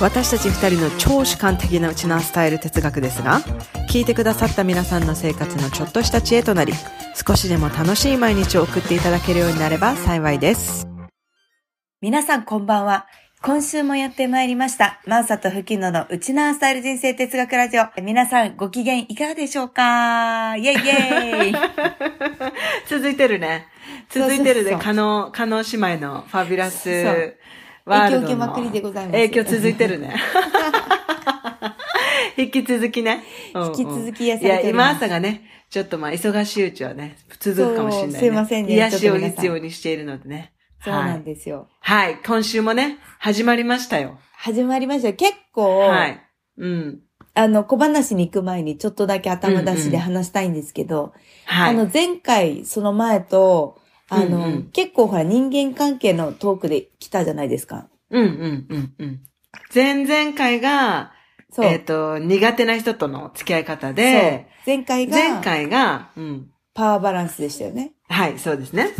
私たち二人の超主観的なウチナースタイル哲学ですが、聞いてくださった皆さんの生活のちょっとした知恵となり、少しでも楽しい毎日を送っていただけるようになれば幸いです。皆さんこんばんは。今週もやってまいりました。マーサとフキノのウチナースタイル人生哲学ラジオ。皆さんご機嫌いかがでしょうか？イェイイェイ 続いてるね。続いてるね。そうそうそうカノ、カノ姉妹のファビュラス。影響受けまくりでございます影響続いてるね。引き続きね。うんうん引き続き癒さいや、今れております朝がね、ちょっとまあ、忙しいうちはね、続くかもしれない、ね。すいませんね癒しを必要にしているのでね。そうなんす。ですよ。はい。今週もね、始まりましたよ。始まりましたよ。結構、はい。うん。あの、小話に行く前にちょっとだけ頭出しで話したいんですけど、はい。あの、前回、その前と、あの、うんうん結構ほら人間関係のトークで来たじゃないですか。うんうんうんうん。前々回が、そう。えっ、と、苦手な人との付き合い方そうで、前回が、前回が、うん。パワーバランスでしたよね。はい、そうですね。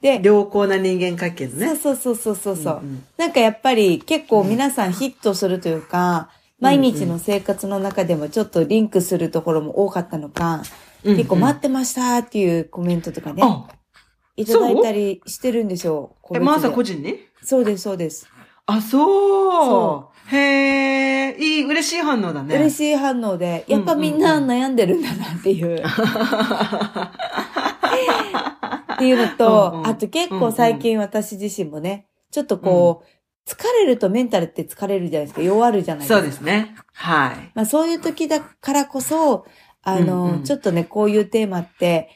で、良好な人間関係のね。そうそうそうそうそう。うんうんなんかやっぱり結構皆さんヒットするというか、毎日の生活の中でもちょっとリンクするところも多かったのか、うんうん結構待ってましたっていうコメントとかね、あ、いただいたりしてるんですよ。個え、マーサ個人に？そうです、そうです。あ、そう。そへえ、いい、嬉しい反応だね。嬉しい反応で、やっぱみんなうん悩んでるんだなっていう。っていうのと、うんうんあと結構最近私自身もね、ちょっとこう、疲れるとメンタルって疲れるじゃないですか。弱るじゃないですか。そうですね。はい。まあそういう時だからこそ、あの、うんうんちょっとね、こういうテーマって、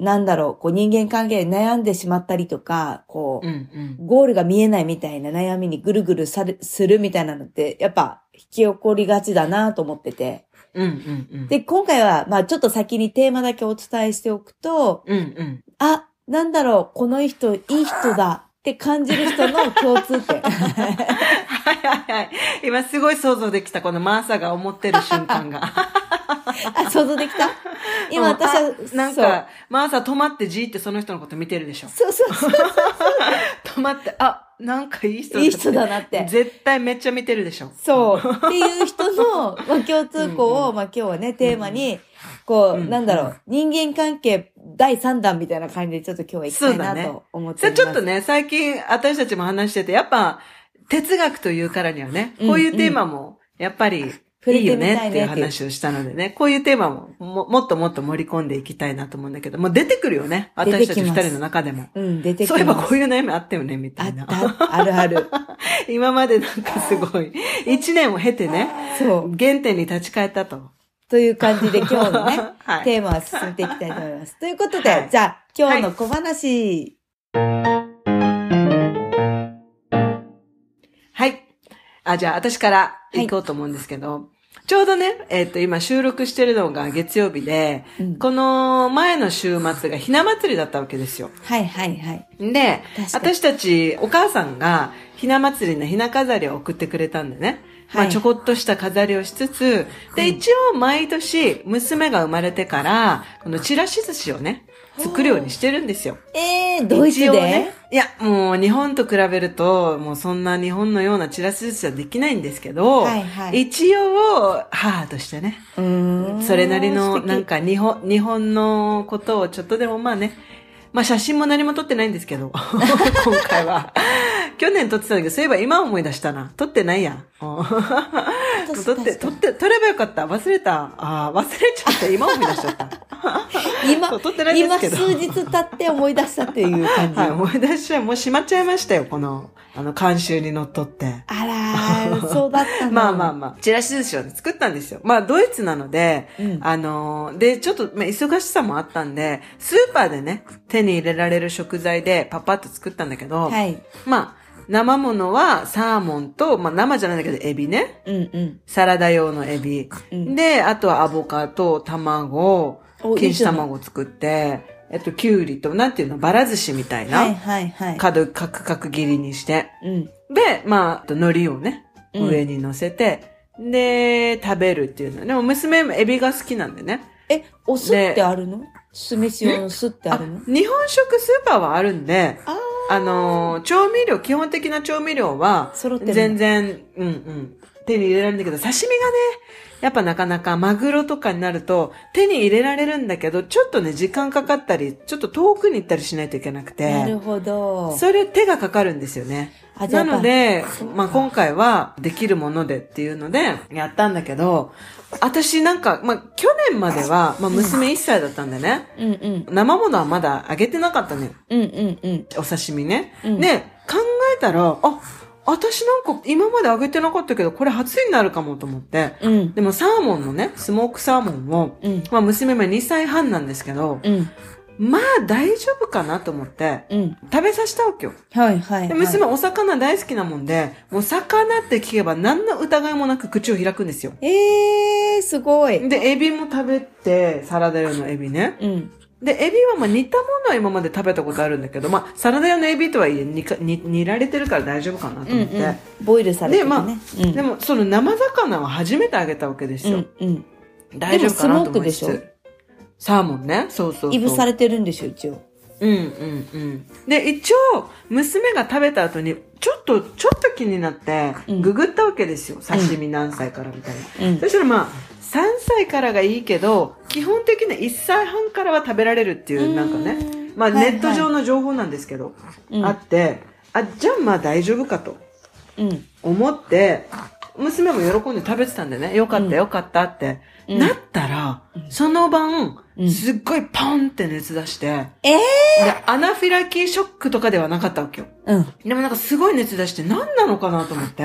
なんだろう、こう人間関係で悩んでしまったりとか、こう、うんうん。ゴールが見えないみたいな悩みにぐるぐるされするみたいなのって、やっぱ引き起こりがちだなと思ってて。うんうんうん。で、今回は、まあちょっと先にテーマだけお伝えしておくと、うんうん。あ、なんだろう、この人、いい人だって感じる人の共通点。はいはいはい。今すごい想像できた、このマーサが思ってる瞬間が。あ、想像できた？今うん私はあ、なんそうか、マーサ止まってじーってその人のこと見てるでしょ。そうそうそう。止まって、あ、なんかいい人だいい人だなって。絶対めっちゃ見てるでしょ。そう。っていう人の、まあ、共通項を、まあ、今日はね、テーマに、こう、うんなんだろう、人間関係第3弾みたいな感じでちょっと今日は行きたいそうだね。なと思ってます。ちょっとね、最近私たちも話してて、やっぱ哲学というからにはね、うん。こういうテーマもやっぱり触れてみたいねっていう話をしたのでね、こういうテーマもももっともっと盛り込んでいきたいなと思うんだけど、もう出てくるよね。私たち二人の中でも。うん、出てきそういえば。こういう悩みあったよね、みたいな。た、あるある。今までなんかすごい、一年を経てね、そう。原点に立ち返ったと。という感じで今日のね、はいテーマは進めていきたいと思います。ということで、はいじゃあ、今日の小話、はい。あ、じゃあ私から行こうと思うんですけど、ちょうどね、えっ、と、今収録してるのが月曜日で、うんこの前の週末がひな祭りだったわけですよ。はいはいはい。で、私たち、お母さんがひな祭りのひな飾りを送ってくれたんでね。まあ、はいちょこっとした飾りをしつつ、で、一応毎年、娘が生まれてから、このチラシ寿司をね、作るようにしてるんですよ。えー、ドイツで、ね。いや、もう日本と比べると、もうそんな日本のようなチラシ寿司はできないんですけど、はいはい。一応、母としてね、うーん。それなりの、なんか日本、日本のことをちょっとでもまあね、まあ写真も何も撮ってないんですけど、今回は。去年撮ってたんだけど、そういえば今思い出したな。撮ってないやん。うん撮って、撮って、撮ればよかった。忘れた。ああ、忘れちゃった。今思い出しちゃった。今撮ってないんですけど今数日経って思い出したっていう感じ。はい、思い出しちゃう。もうしまっちゃいましたよ、この、あの、監修にのっとって。あらー、そうだったの。まあまあまあ、チラシ寿司をね作ったんですよ。まあ、ドイツなので、うんあのーで、ちょっと、まあ、忙しさもあったんで、スーパーでね、手に入れられる食材でパパッと作ったんだけど、はい。まあ、生ものはサーモンと、まあ生じゃないんだけどエビね。うんうん。サラダ用のエビ。うんで、あとはアボカド、卵、お錦糸卵を作って、えっと、きゅうりと、なんていうの、バラ寿司みたいな。はいはいはい。角、角、角切りにして。うん。で、まあ、あと海苔をね、うん上に乗せて、で、食べるっていうの。でも娘もエビが好きなんでね。え、お酢ってあるの？酢飯用の酢ってあるの？日本食スーパーはあるんで、ああのー調味料、基本的な調味料は、全然、うんうん、手に入れられるんだけど、刺身がね、やっぱなかなかマグロとかになると手に入れられるんだけど、ちょっとね、時間かかったり、ちょっと遠くに行ったりしないといけなくて。なるほど。それ手がかかるんですよね。なのでまあ今回はできるものでっていうのでやったんだけど、私なんか、まあ去年までは、まあ娘1歳だったんでね、うんうん。生ものはまだ揚げてなかったのよ。うんうんうん。お刺身ね。うんで、考えたら、あ、私なんか今まで揚げてなかったけど、これ初になるかもと思って。うん。でもサーモンのね、スモークサーモンを、うん。まあ娘も2歳半なんですけど、うん。まあ大丈夫かなと思って、うん。食べさせたわけよ。はいはい。で、娘お魚大好きなもんで、もう魚って聞けば何の疑いもなく口を開くんですよ。えー、すごい。で、エビも食べて、サラダ用のエビね。うん。で、エビはまあ煮たものは今まで食べたことあるんだけど、まあ、サラダ用のエビとはいえ煮か煮煮られてるから大丈夫かなとうん思って。うん。ボイルされてで、るね。まあ、うん、でも、その生魚は初めてあげたわけですよ。うんうん。大丈夫かなと思いつでもスモークでしつ。サーモンね。そうそうそう。いぶされてるんでしょ、一応。うんうんうん。で、一応、娘が食べた後に、ちょっと、ちょっと気になってう、んググったわけですよ。刺身何歳からみたいな。うんそ。したらまあ、3歳からがいいけど、基本的に1歳半からは食べられるっていう、なんかね。まあ、はいネット上の情報なんですけど、うんあって、あ、じゃあまあ大丈夫かとうん。思って、娘も喜んで食べてたんでね、よかったよかったって、うん。なったら、その晩、うん。すっごいポンって熱出して、えで、アナフィラキーショックとかではなかったわけよ。ー、うん。でもなんかすごい熱出して何なのかなと思って、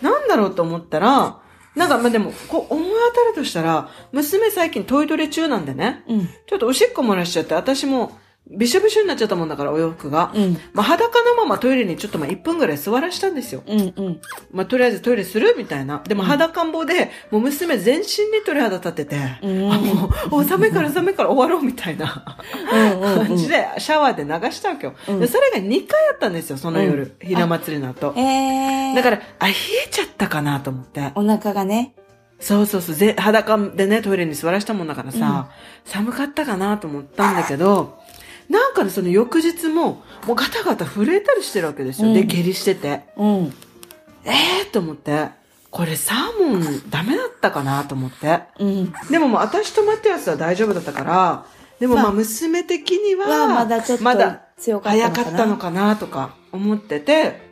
なんだろうと思ったら、なんかまあでも、こう思い当たるとしたら、娘最近トイトレ中なんでね、うん。ちょっとおしっこ漏らしちゃって、私もびしょびしょになっちゃったもんだから、お洋服が。うん。まあ裸のままトイレにちょっとまあ1分ぐらい座らしたんですよ。うん。うん。まあとりあえずトイレするみたいな。でも裸んぼで、もう娘全身に鳥肌立てて、うんあもう、お寒いから寒いから終わろうみたいな。感じでシャワーで流したわけよ。うんでそれが2回あったんですよ、その夜。ひな祭りの後。えー。だから、あ、冷えちゃったかなと思って。お腹がね。そうそうそう、ぜ裸でね、トイレに座らしたもんだからさ、寒かったかなと思ったんだけど、なんかね、その翌日も、もうガタガタ震えたりしてるわけですよ。うんで、下痢してて。うん。ええー、と思って、これサーモンダメだったかなと思って。うん。でももう私とマティアスは大丈夫だったから、でもままああ娘的には、はまだちょっとまだ強かったのかな。早かったのかなとか思ってて、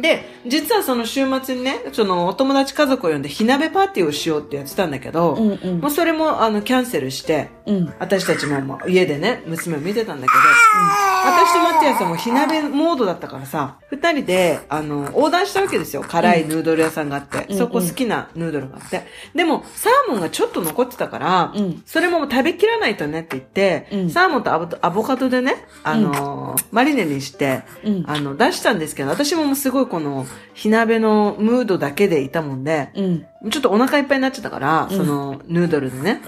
で、実はその週末にね、そのお友達家族を呼んで火鍋パーティーをしようってやってたんだけど、うんうんもうそれもあのキャンセルして、うん。私たちも家でね、娘を見てたんだけど、私とマティアスはもう火鍋モードだったからさ、二人で、あの、横断したわけですよ。辛いヌードル屋さんがあって。うんそこ好きなヌードルがあって。でも、サーモンがちょっと残ってたから、うんそれも食べきらないとねって言って、うんサーモンとアボアボカドでね、あのーマリネにして、うんあの、出したんですけど、私ももうすごいこの、火鍋のムードだけでいたもんで、うん。ちょっとお腹いっぱいになっちゃったから、うんその、ヌードルでね。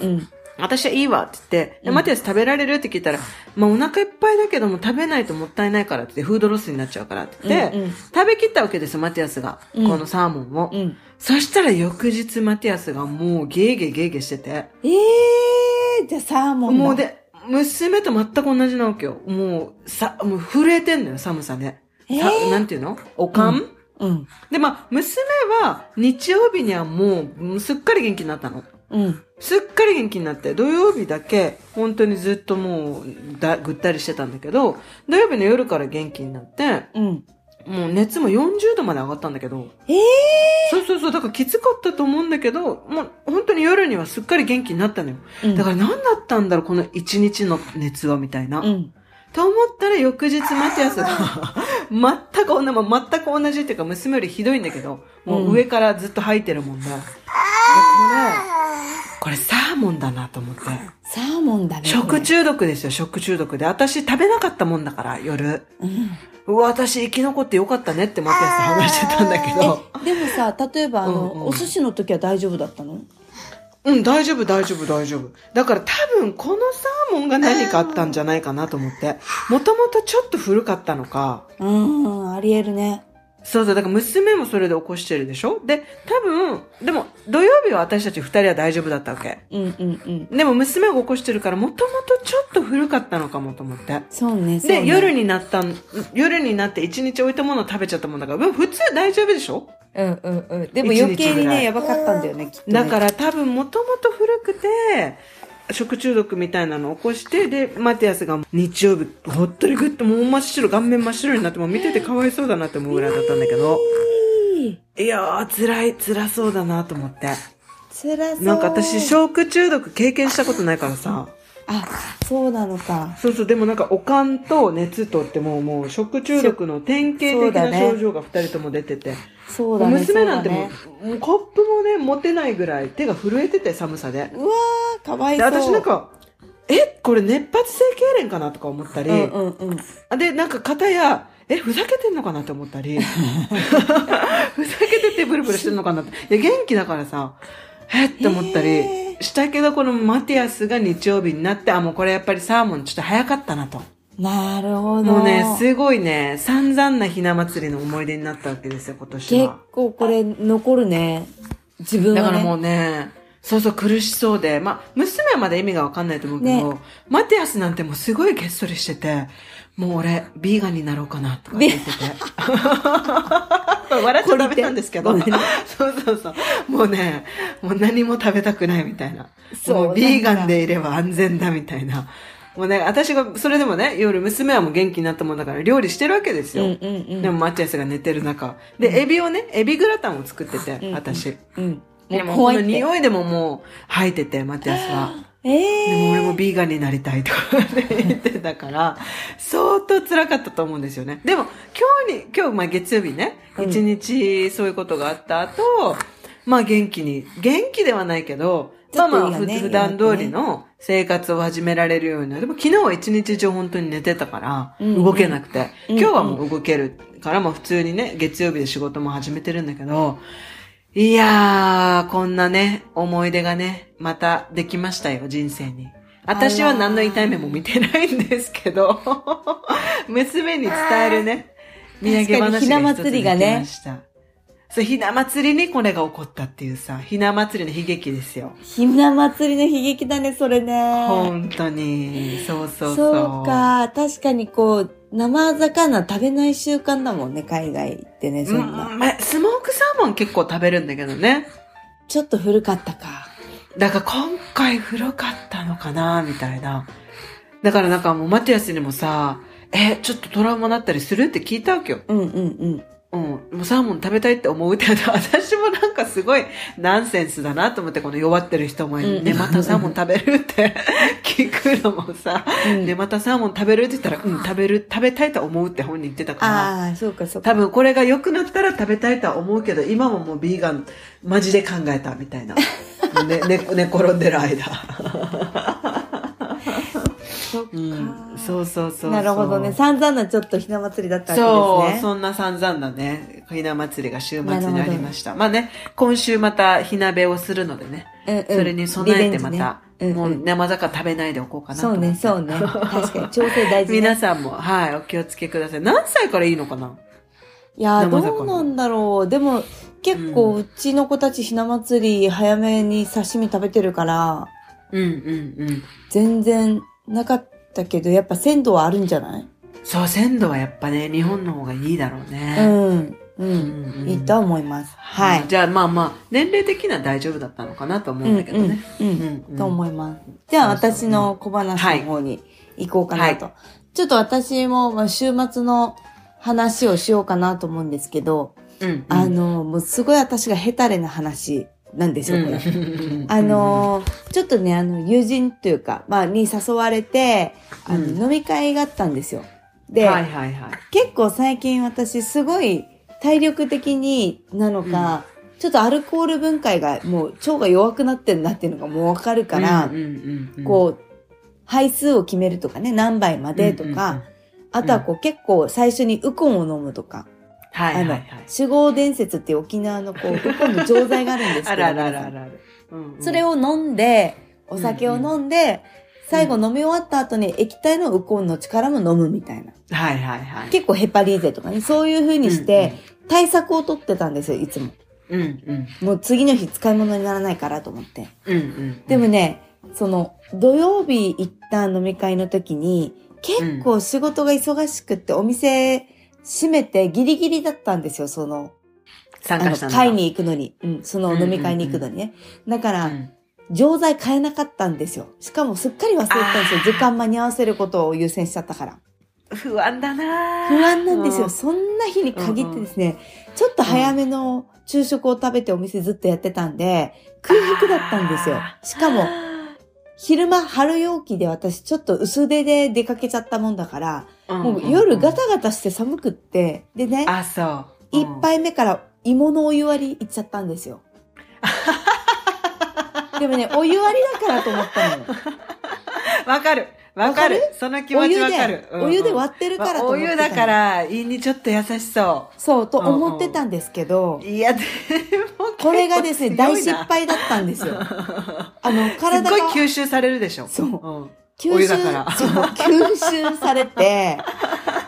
うん。私はいいわって言って、でうんマティアス食べられる？って聞いたら、まあお腹いっぱいだけども食べないともったいないからって言って、フードロスになっちゃうからって言って、うんうん食べきったわけですよ、マティアスが。うんこのサーモンを。うん。そしたら翌日マティアスがもうゲーゲーゲーゲーしてて、ええー、じゃあサーモンだ。もうで、娘と全く同じなわけよ。もう、さ、もう震えてんのよ、寒さで。さえーなんていうの？おかん、うん。で、まあ、娘は日曜日にはもう、もうすっかり元気になったの。うん。すっかり元気になって、土曜日だけ、本当にずっともう、だ、ぐったりしてたんだけど、土曜日の夜から元気になって、うん。もう熱も40度まで上がったんだけど、ええそうそうそう、だからきつかったと思うんだけど、もう本当に夜にはすっかり元気になったのよ。うんだから何だったんだろう、この一日の熱は、みたいな。うん。と思ったら翌日マティアスが、全く同じ、まあ全く同じっていうか娘よりひどいんだけど、もう上からずっと吐いてるもんで。でこれ、これサーモンだなと思って。サーモンだね。食中毒ですよ、食中毒で。私食べなかったもんだから、夜。うん。うわ、私生き残ってよかったねってマティアスと話してたんだけど。え、でもさ、例えばあの、うんうんお寿司の時は大丈夫だったの？うん、大丈夫、大丈夫、大丈夫。だから多分このサーモンが何かあったんじゃないかなと思って。もともとちょっと古かったのか。うん、ありえるね。そうそう、だから娘もそれで起こしてるでしょ？で、多分、でも土曜日は私たち二人は大丈夫だったわけ。うんうんうん。でも娘が起こしてるからもともとちょっと古かったのかもと思って。そうね、そうね。で、夜になったん、夜になって一日置いたものを食べちゃったもんだから、うん普通大丈夫でしょ？うんうんうん。でも余計にね、やばかったんだよね、きっと、ね。だから多分もともと古くて、食中毒みたいなのを起こして、で、マティアスが日曜日、ほっとりぐっともう真っ白、顔面真っ白になって、もう見ててかわいそうだなって思うぐらいだったんだけど、いやー、辛い、辛そうだなと思って。辛そう。なんか私、食中毒経験したことないからさ、あ、そうなのか。そうそう、でもなんか、おかんと熱とってもう、もう、食中毒の典型的な症状が二人とも出てて、そうだね。娘なんてもそうう、もうコップもね、持てないぐらい手が震えてて、寒さで。うわー、かわいで、そう。私なんか、え、これ熱発性痙攣かなとか思ったり、うんうんうん。あで、なんか片や、え、ふざけてんのかなって思ったり、ふざけててブルブルしてんのかなって。いや、元気だからさ、えって思ったりへしたけど、このマティアスが日曜日になって、あ、もうこれやっぱりサーモンちょっと早かったなと。なるほど。もうね、すごいね、散々なひな祭りの思い出になったわけですよ、今年結は。構これ残るね。自分は、ね。だからもうね、そうそう苦しそうで、まあ、娘はまだ意味がわかんないと思うけど、ねマティアスなんてもうすごいげっそりしてて、もう俺、ビーガンになろうかな、とか言ってて。笑っちゃダメなんですけど。そうそうそう。もうね、もう何も食べたくないみたいな。そうもうビーガンでいれば安全だみたいな。もうね、私が、それでもね、夜娘はもう元気になったもんだから料理してるわけですよ。うんうんうん。でもマティアスが寝てる中。で、エビをね、エビグラタンを作ってて、うん私。うん。でも、この。匂いでももう吐いてて、マティアスは。えでえも俺もビーガンになりたいとか言ってたから、相当辛かったと思うんですよね。でも、今日に、今日、まあ月曜日ね、うん一日そういうことがあった後、まあ元気に、元気ではないけど、まあまあ、普段通りの生活を始められるようになる。でも昨日は一日中本当に寝てたから、うんうん動けなくて、うん今日はもう動けるから、もう普通にね、月曜日で仕事も始めてるんだけど、いやー、こんなね、思い出がね、またできましたよ、人生に。私は何の痛い目も見てないんですけど、娘に伝えるね、土産話が一つできました。そう、ひな祭りにこれが起こったっていうさ、ひな祭りの悲劇ですよ。ひな祭りの悲劇だね、それね。本当に。そうそうそう。そうか。確かにこう、生魚食べない習慣だもんね、海外ってね、そんな。うんまスモークサーモン結構食べるんだけどね。ちょっと古かったか。だから今回古かったのかなみたいな。だからなんかもうマティアスにもさ、え、ちょっとトラウマなったりする？って聞いたわけよ。うんうんうん。うん。もうサーモン食べたいって思うって 私もなんかすごいナンセンスだなと思って、この弱ってる人も、んね、またサーモン食べるって 聞くのもさ、うんね、またサーモン食べるって言ったら、うん、食べる、食べたいと思うって本人言ってたから。ああ、そうかそうか。多分これが良くなったら食べたいとは思うけど、今ももうビーガン、マジで考えたみたいな。ね、ね、寝転んでる間。そっか、うん、そうそうそうそう。なるほどね。散々なちょっとひな祭りだったそう、わけですね。そんな散々なね、ひな祭りが週末にありました。まあね、今週またひなべをするのでね、うんうんそれに備えてまた、ねもう生魚食べないでおこうかなと。そうね、そうね。確かに、調整大事ね。皆さんも、はい、お気をつけください。何歳からいいのかな？いやどうなんだろう。でも、結構、うちの子たちひな祭り早めに刺身食べてるから、うんうんうん。全然なかったけど、やっぱ鮮度はあるんじゃない？そう、鮮度はやっぱね、日本の方がいいだろうね。うん。う。うんんいいとは思います。はい。じゃあまあまあ、年齢的には大丈夫だったのかなと思うんだけどね。うんうんと思います。じゃあ私の小話の方に行こうかなと。ちょっと私もまあ週末の話をしようかなと思うんですけど、うんうんあの、もうすごい私がヘタレな話なんですよ、これ。う んあのーちょっとね、あの、友人というか、まあ、に誘われて、あの、うん飲み会があったんですよ。で、はいはいはい。結構最近私すごい体力的になのか、ちょっとアルコール分解がもう腸が弱くなってるなっていうのがもうわかるから、うんうんうん、こう、配数を決めるとかね、何杯までとか、うんうんうんあとはこう結構最初にウコンを飲むとか、あのはいはいはい。、酒豪伝説って沖縄のこう、ウコンの錠剤があるんですけど、あるあるある皆さんあるある。うんうんそれを飲んで、お酒を飲んで、最後飲み終わった後に液体のウコンの力も飲むみたいな。はいはいはい。結構ヘパリーゼとかね、そういう風にして対策を取ってたんですよ、いつも。うんうん。もう次の日使い物にならないからと思って。うんうん。でもね、その、土曜日行った飲み会の時に、結構仕事が忙しくって、お店閉めてギリギリだったんですよ、その、参加したんだ。会に行くのに。うん、その飲み会に行くのにね。だから、うん錠剤買えなかったんですよ。しかもすっかり忘れてたんですよ時間間に合わせることを優先しちゃったから。不安だな不安なんですよ。うそんな日に限ってですね、ちょっと早めの昼食を食べてお店ずっとやってたんで、空腹だったんですよしかも、昼間春陽気で私ちょっと薄手で出かけちゃったもんだから、もう夜ガタガタして寒くって、でね、あ、そう。一杯目から芋のお湯割り行っちゃったんですよ。でもね、お湯割りだからと思ったのよ。わかる。わかる。その気持ちわかる。お湯で割ってるからとお思ってたの湯だから、胃にちょっと優しそそう、と思ってたんですけどう。、いや、でも、これがですね、大失。敗だったんですよ。あの、体がごい吸収されるでしょ。そうんおお湯だからそう、吸収されて、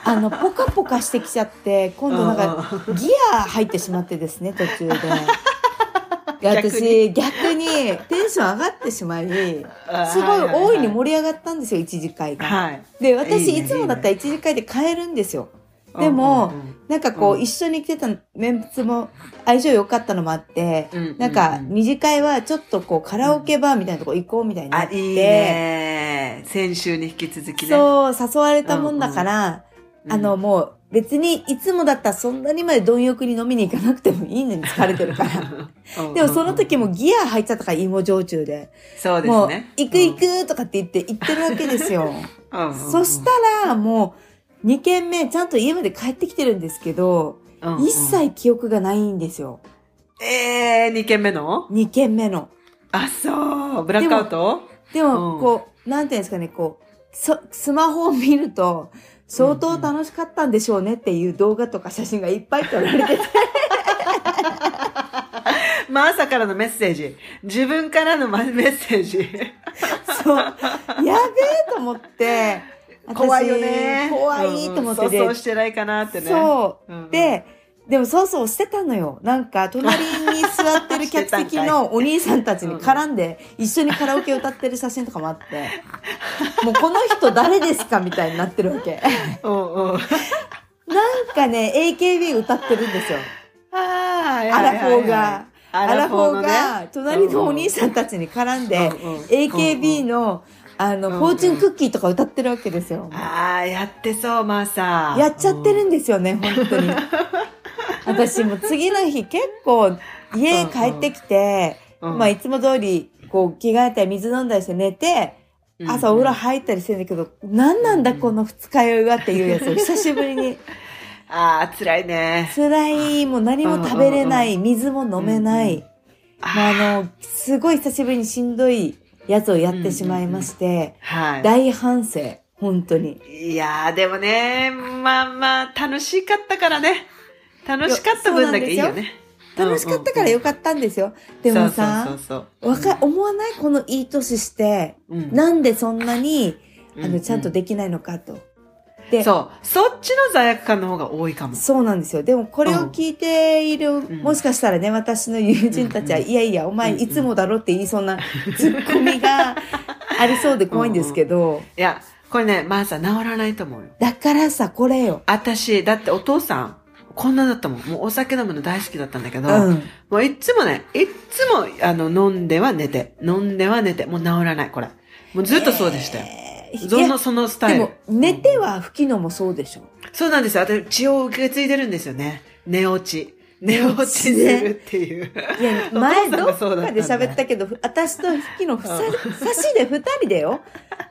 あの、ポカポカしてきちゃって、今度なんか、ギア入ってしまってですね、途中で。私、逆にテンション上がってしまい、すごい大いに盛り上がったんですよ、一次会が。はい。で、私、いつもだったら一次会で買えるんですよ。でもうんうんうんなんかこう、うん一緒に来てたメンツも相性良かったのもあって、うんうんうんなんか、二次会はちょっとこう、カラオケバーみたいなとこ行こうみたいになあ、って、いいね。先週に引き続きね。そう、誘われたもんだから、うんあの、もう、別にいつもだったらそんなにまで貪欲に飲みに行かなくてもいいのに疲れてるから。うんでもその時もギア入っちゃったから、芋焼酎で。そうでもう、すね。行く行くとかって言って行ってるわけですよ。うん。うんうんそしたら、もう、2軒目、ちゃんと家まで帰ってきてるんですけど、うんうん一切記憶がないんですよ。えー、2軒目の？2軒目の。あ、そう。ブラックアウト？でも、うんこう、なんていうんですかね、こう、そスマホを見ると、相当楽しかったんでしょうねっていう動画とか写真がいっぱい撮られてて、まあ朝からのメッセージ。自分からのまメッセージ。そう、やべえと思って、私怖いよね。怖いと思ってうんでそうそうしてないかなってね。そう。うんうんで、でもそうそうしてたのよ。なんか、隣に座ってる客席の お兄さんたちに絡んで、一緒にカラオケ歌ってる写真とかもあって、もうこの人誰ですかみたいになってるわけ。うんうん。なんかね、AKB 歌ってるんですよ。あアラフォーが。アラフォーが、隣のお兄さんたちに絡んで、うんうん AKB の、あの、うんうんフォーチュンクッキーとか歌ってるわけですよ。ああ、やってそう、マーサー。やっちゃってるんですよね、本当に。私も次の日結構家帰ってきて、うんまあいつも通りこう着替えたり水飲んだりして寝て、うん朝お風呂入ったりしてんだけど、何なんだこの二日酔いはっていうやつを 久しぶりに。ああ、辛いね。辛い、もう何も食べれない、水も飲めない。うんまああの、すごい久しぶりにしんどいやつをやってしまいまして、はい。大反省、本当に。いやー、でもね、まあまあ、楽しかったからね。楽しかった分だけいいよね。楽しかったからよかったんですよ。でもさ、そうそうそうわか、思わない？このいい年して、うんなんでそんなに、あの、ちゃんとできないのかと。で、そう。そっちの罪悪感の方が多いかも。そうなんですよ。でもこれを聞いている、んもしかしたらね、私の友人たちは、うんうんいやいや、お前うんうんいつもだろって言いそうな ツッコミがありそうで怖いんですけど、いや、これね、マーサ治らないと思うよ。だからさ、これよ。私、だってお父さん、こんなだったもん。もうお酒飲むの大好きだったんだけど、うん。もういっつもね、いっつも、あの、飲んでは寝て、飲んでは寝て、もう治らない、これ。もうずっとそうでしたよ。えーその、そのスタイルでも。、寝ては吹きのもそうでしょ。そうなんですよ。私、血を受け継いでるんですよね。寝落ち。寝落ちするっていう。いや、前どっかで喋ったけど、ふ私とフキのふさ、差しで二人でよ。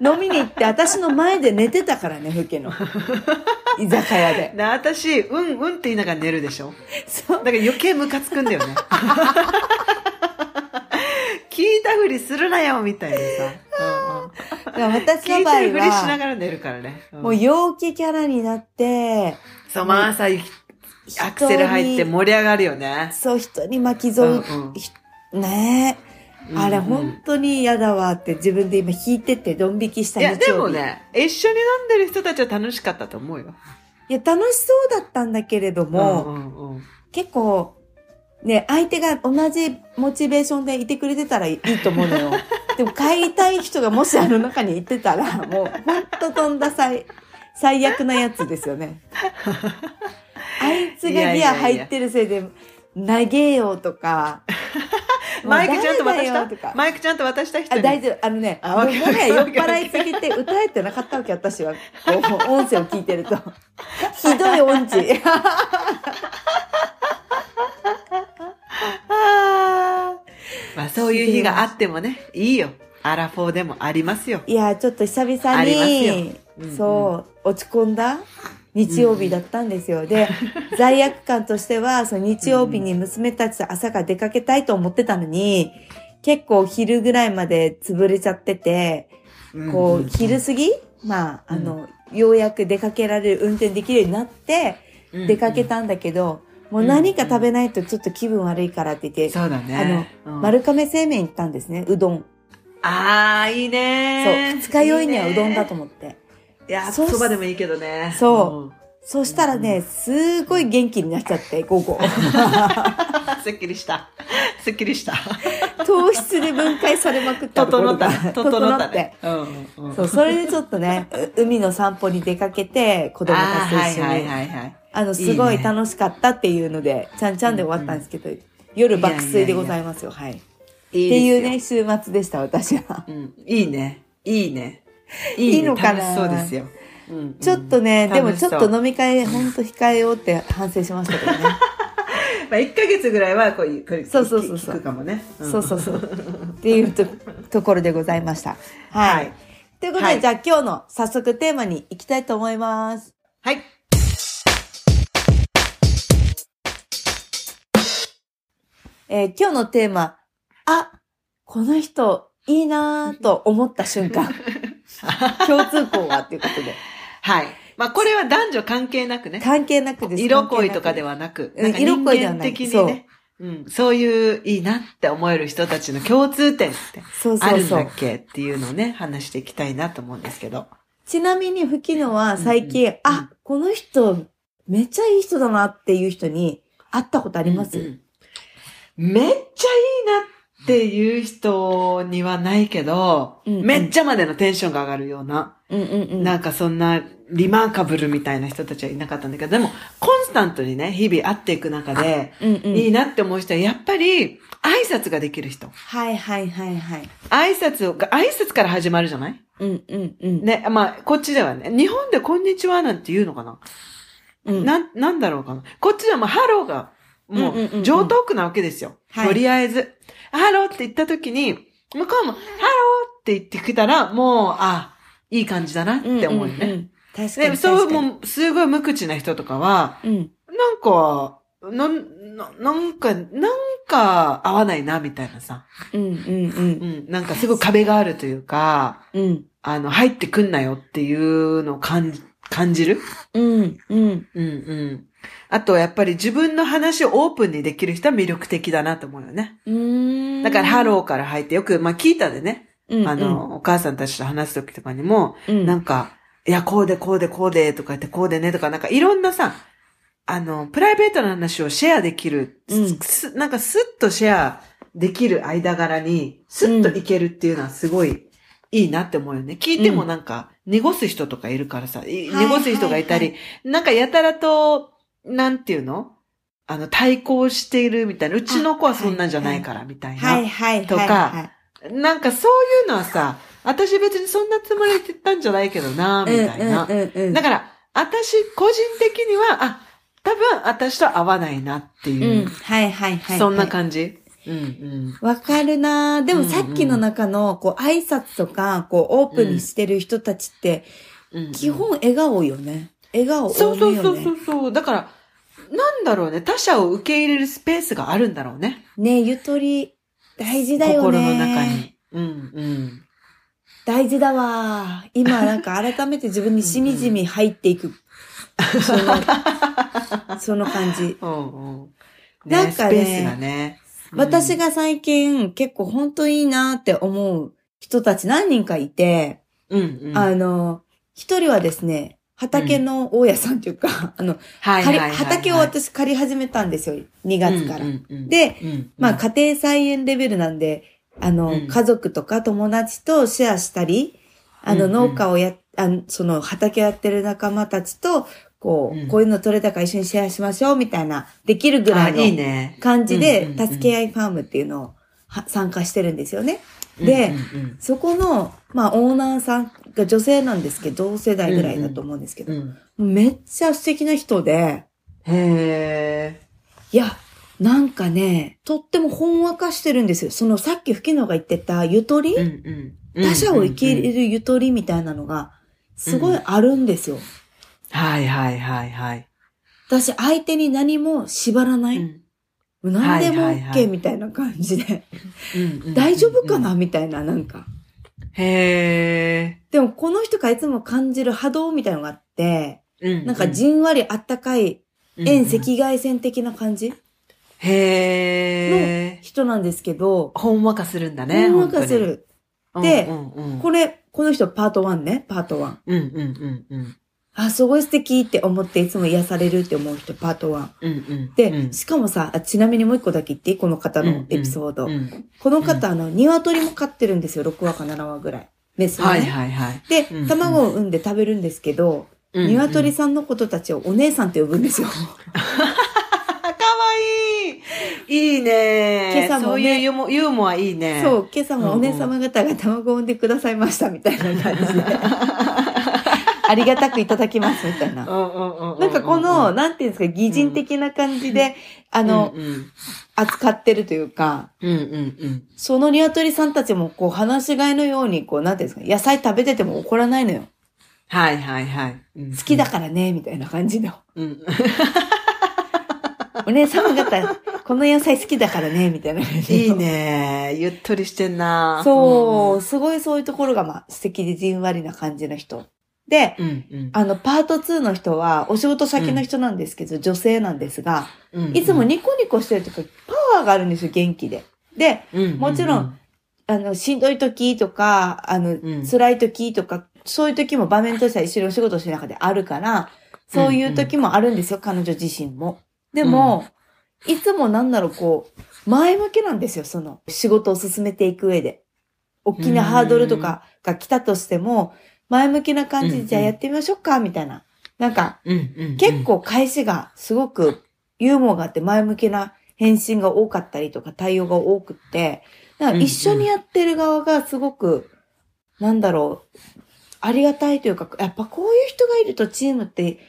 飲みに行って、私の前で寝てたからね、フキの。居酒屋で。で、私、うんうんって言いながら寝るでしょ。そう。だから余計ムカつくんだよね。聞いたふりするなよ、みたいなさ。うんうん私聞いの場合てるふりしなは、がら寝るからね。うんもう陽気キャラになって、そう、まあ朝、アクセル入って盛り上がるよね。そう、人に巻き添う、うんうんひねえ。あれ、うんうん本当に嫌だわって自分で今弾いてて、ドン引きしたいや、で日曜日。もね、一緒に飲んでる人たちは楽しかったと思うよ。いや、楽しそうだったんだけれども、うんうんうん結構、ね、相手が同じモチベーションでいてくれてたらいいと思うのよ。でも買いたい人がもしあの中にいてたら、もうほんと飛んだ最、最悪なやつですよね。あいつがギア入ってるせいで、投げようと か、マイクちゃんと渡した？マイクちゃんと渡した人あ、に。大丈夫。あのね、あもはや酔っ払いすぎて歌えてなかったわけ、私は。こう音声を聞いてると。ひどい音痴。まあそういう日があってもね、いいよ。アラフォーでもありますよ。いや、ちょっと久々ありますによ、うんうんそう、落ち込んだ日曜日だったんですよ。で、罪悪感としては、その日曜日に娘たちと朝から出かけたいと思ってたのに、結構昼ぐらいまで潰れちゃってて、こう、昼過ぎまあ、あの、ようやく出かけられる、運転できるようになって、出かけたんだけど、もう何か食べないとちょっと気分悪いからって言って、そうだね。あの、うん丸亀製麺行ったんですね、うどん。ああ、いいそう、ね二日酔いにはうどんだと思思って。いや、そばでもいいけどね。そうそしたらね、すごい元気になっちゃって、午後。うん。すっきりした。すっきりした。糖質で分解されまくったところが整ったね。整ったね。うんうんそう、それでちょっとね、う海の散歩に出かけて、子供たちと一緒に。はいはいはいはい。あの、すごい楽しかったっていうので、ちゃんちゃんで終わったんですけど、夜爆睡でございますよ、はい。いっていうね。ね、週末でした、私は。うん。いいね。いいね。いいのかな楽しそうですよ。うんちょっとね、でもちょっとの、飲み会、ほんと控えようって反省しましたけどね。まあ、1ヶ月ぐらいはこういう、これそうそうそうそう聞くかもね。んそうそうそう。っていうとところでございました。はい。はいということで、はいじゃあ今日の早速テーマに行きたいと思います。はい。えー今日のテーマ、あ、この人いいなぁと思った瞬間。共通項はっていうことで。はい。まあ、これは男女関係なくね。関係なくです。色恋とかでは。はなく、うんなんか人色恋ではない間的にね、うん、そういういいなって思える人たちの共通点ってそうあるん。だっけっていうのをね、話していきたいなと思うんですけど。ちなみに、吹きのは最近、うんうんあ、この人、めっちゃいい人だなっていう人に会ったことあります、うんうんめっちゃいいなっていう人にはないけど、うんうんめっちゃまでのテンションが上がるような、うん、うんうんなんかそんな remarkable みたいな人たちはいなかったんだけど、でもコンスタントにね、日々会っていく中で、うんうんいいなって思う人はやっぱり挨拶ができる人。はいはいはいはい。挨拶が、挨拶から始まるじゃない？うんうんうん。ね、まあ、こっちではね、日本でこんにちはなんて言うのかな、うん、なん、なんだろうかな？こっちではもうハローが、もう常套句なわけですよ。はいとりあえず。ハローって言った時に、向こうも、ハローって言ってきたら、もう、あ、いい感じだなって思うよね。んんん確かに。で、そう、もう、すごい無口な人とかは、うん。なんか、なん、ななんか、なんか、合わないな、みたいなさ。うんうんうん、なんかすごい壁があるというか、うん。うん。あの、入ってくんなよっていうのを感じ、感じる？うんうん。うんうん。あと、やっぱり自分の話をオープンにできる人は魅力的だなと思うよね。うーん。だから、ハローから入って、よく、まあ、聞いたでね、うん、あの、お母さんたちと話すときとかにも、うん、なんか、いや、こうでこうでこうでとか言って、こうでねとか、なんかいろんなさ、あの、プライベートな話をシェアできる、うんすなんかスッとシェアできる間柄に、スッといけるっていうのはすごいいいなって思うよね。聞いてもなんか、濁す人とかいるからさ、いはい濁す人がいたり、なんかやたらと、なんていうの？あの、対抗しているみたいな。うちの子はそんなんじゃないから、みたいな。はいはい。とかはいなんかそういうのはさ、私別にそんなつもりで言ったんじゃないけどな、みたいな。だから、私個人的には、あ、多分私と合わないなってう。いうう、はいはいはい。そんな感じ。うんうん。わかるなぁでもさっきの中の、こう、挨拶とか、こう、オープンにしてる人たちって、基本笑顔よね。笑顔そうそうそう多めよね。そうそう。だから、なんだろうね。他者を受け入れるスペースがあるんだろうね。ねゆとり、大事だよね。心の中に。うんうん。大事だわ。今なんか改めて自分にしみじみ入っていく。その、その感じ。うんうん。なんかねスペースがね。私が最近結構本当いいなって思う人たち何人かいて、うんうん。あの、一人はですね、畑の大家さんっていうか、あの、畑を私借り始めたんですよ。2月から。で、まあ家庭菜園レベルなんで、あの、うん。家族とか友達とシェアしたり、あの、農家をや、あのその畑やってる仲間たちと、こう、うん。こういうの取れたから一緒にシェアしましょうみたいな、できるぐらあ、いいいのね。感じで、助け合いファームっていうのをは参加してるんですよね。でそこの、まあ、オーナーさんが女性なんですけど、同世代ぐらいだと思うんですけど、うんめっちゃ素敵な人で、へいや、なんかね、とってもほんわかしてるんですよ。そのさっき吹野が言ってたゆとり、ー。うんうん。他者を生きる。るゆとりみたいなのが、すごいあるんですよ。はいはいはいはい。私、相手に何も縛らない。うん何でも OK みたいな感じで、うんうん大丈夫かな？みたいな、なんか。へでも、この人がいつも感じる波動みたいのがあって、ー。なんかじんわりあったかい、遠赤外線的な感じへー。人なんですけど、ほんわかするんだね。ほんわかする。でうんうんうんこれ、この人パート1ね、パート1。うんうんうんうん。あ、すごい素敵って思っていつも癒されるって思う人、パート1。うんうん。で、うんしかもさ、あちなみにもう一個だけ言っていい？この方のエピソード。うんこの方、あの、鶏も飼ってるんですよ。6話か7話ぐらい。メスのね。はいはいはい。でうん、卵を産んで食べるんですけど、うんうん鶏さんのことたちをお姉さんって呼ぶんですよ。あ、かわいい。いいね。今朝もねそういうユーモユーモアいいね。そう、今朝もお姉様方が卵を産んでくださいましたみたいな感じで。ありがたくいただきますみたいな。うんうんうんうん。なんかこの、なんていうんですか、擬人的な感じで、ああの、うんうん扱ってるというか、うんうんうん。その鶏さんたちも、こう、話し飼いのように、こう、なんていうんですか、野菜食べてても怒らないのよ。はいはいはい。うん好きだからね、みたいな感じの。うん。お姉様方、この野菜好きだからね、みたいな感じの。いいね。ゆっとりしてんな。そう、すごいそういうところが、まあ、素敵でじんわりな感じの人。で、うん。うんあの、パート2の人は、お仕事先の人なんですけど、女性なんですが、うん。いつもニコニコしてるというか、パワーがあるんですよ、元気で。で、うん、もちろん、あの、しんどい時とか、あの、ん辛い時とか、そういう時も場面としては一緒にお仕事してる中であるから、そういう時もあるんですよ、彼女自身も。でも、いつもなんだろう、こう、前向きなんですよ、その、仕事を進めていく上で。大きなハードルとかが来たとしても、前向きな感じで、うんじゃあやってみましょうか、みたいな。なんか、結構返しがすごくユーモアがあって前向きな返信が多かったりとか対応が多くって、なんか一緒にやってる側がすごく、なんだろう、ありがたいというか、やっぱこういう人がいるとチームって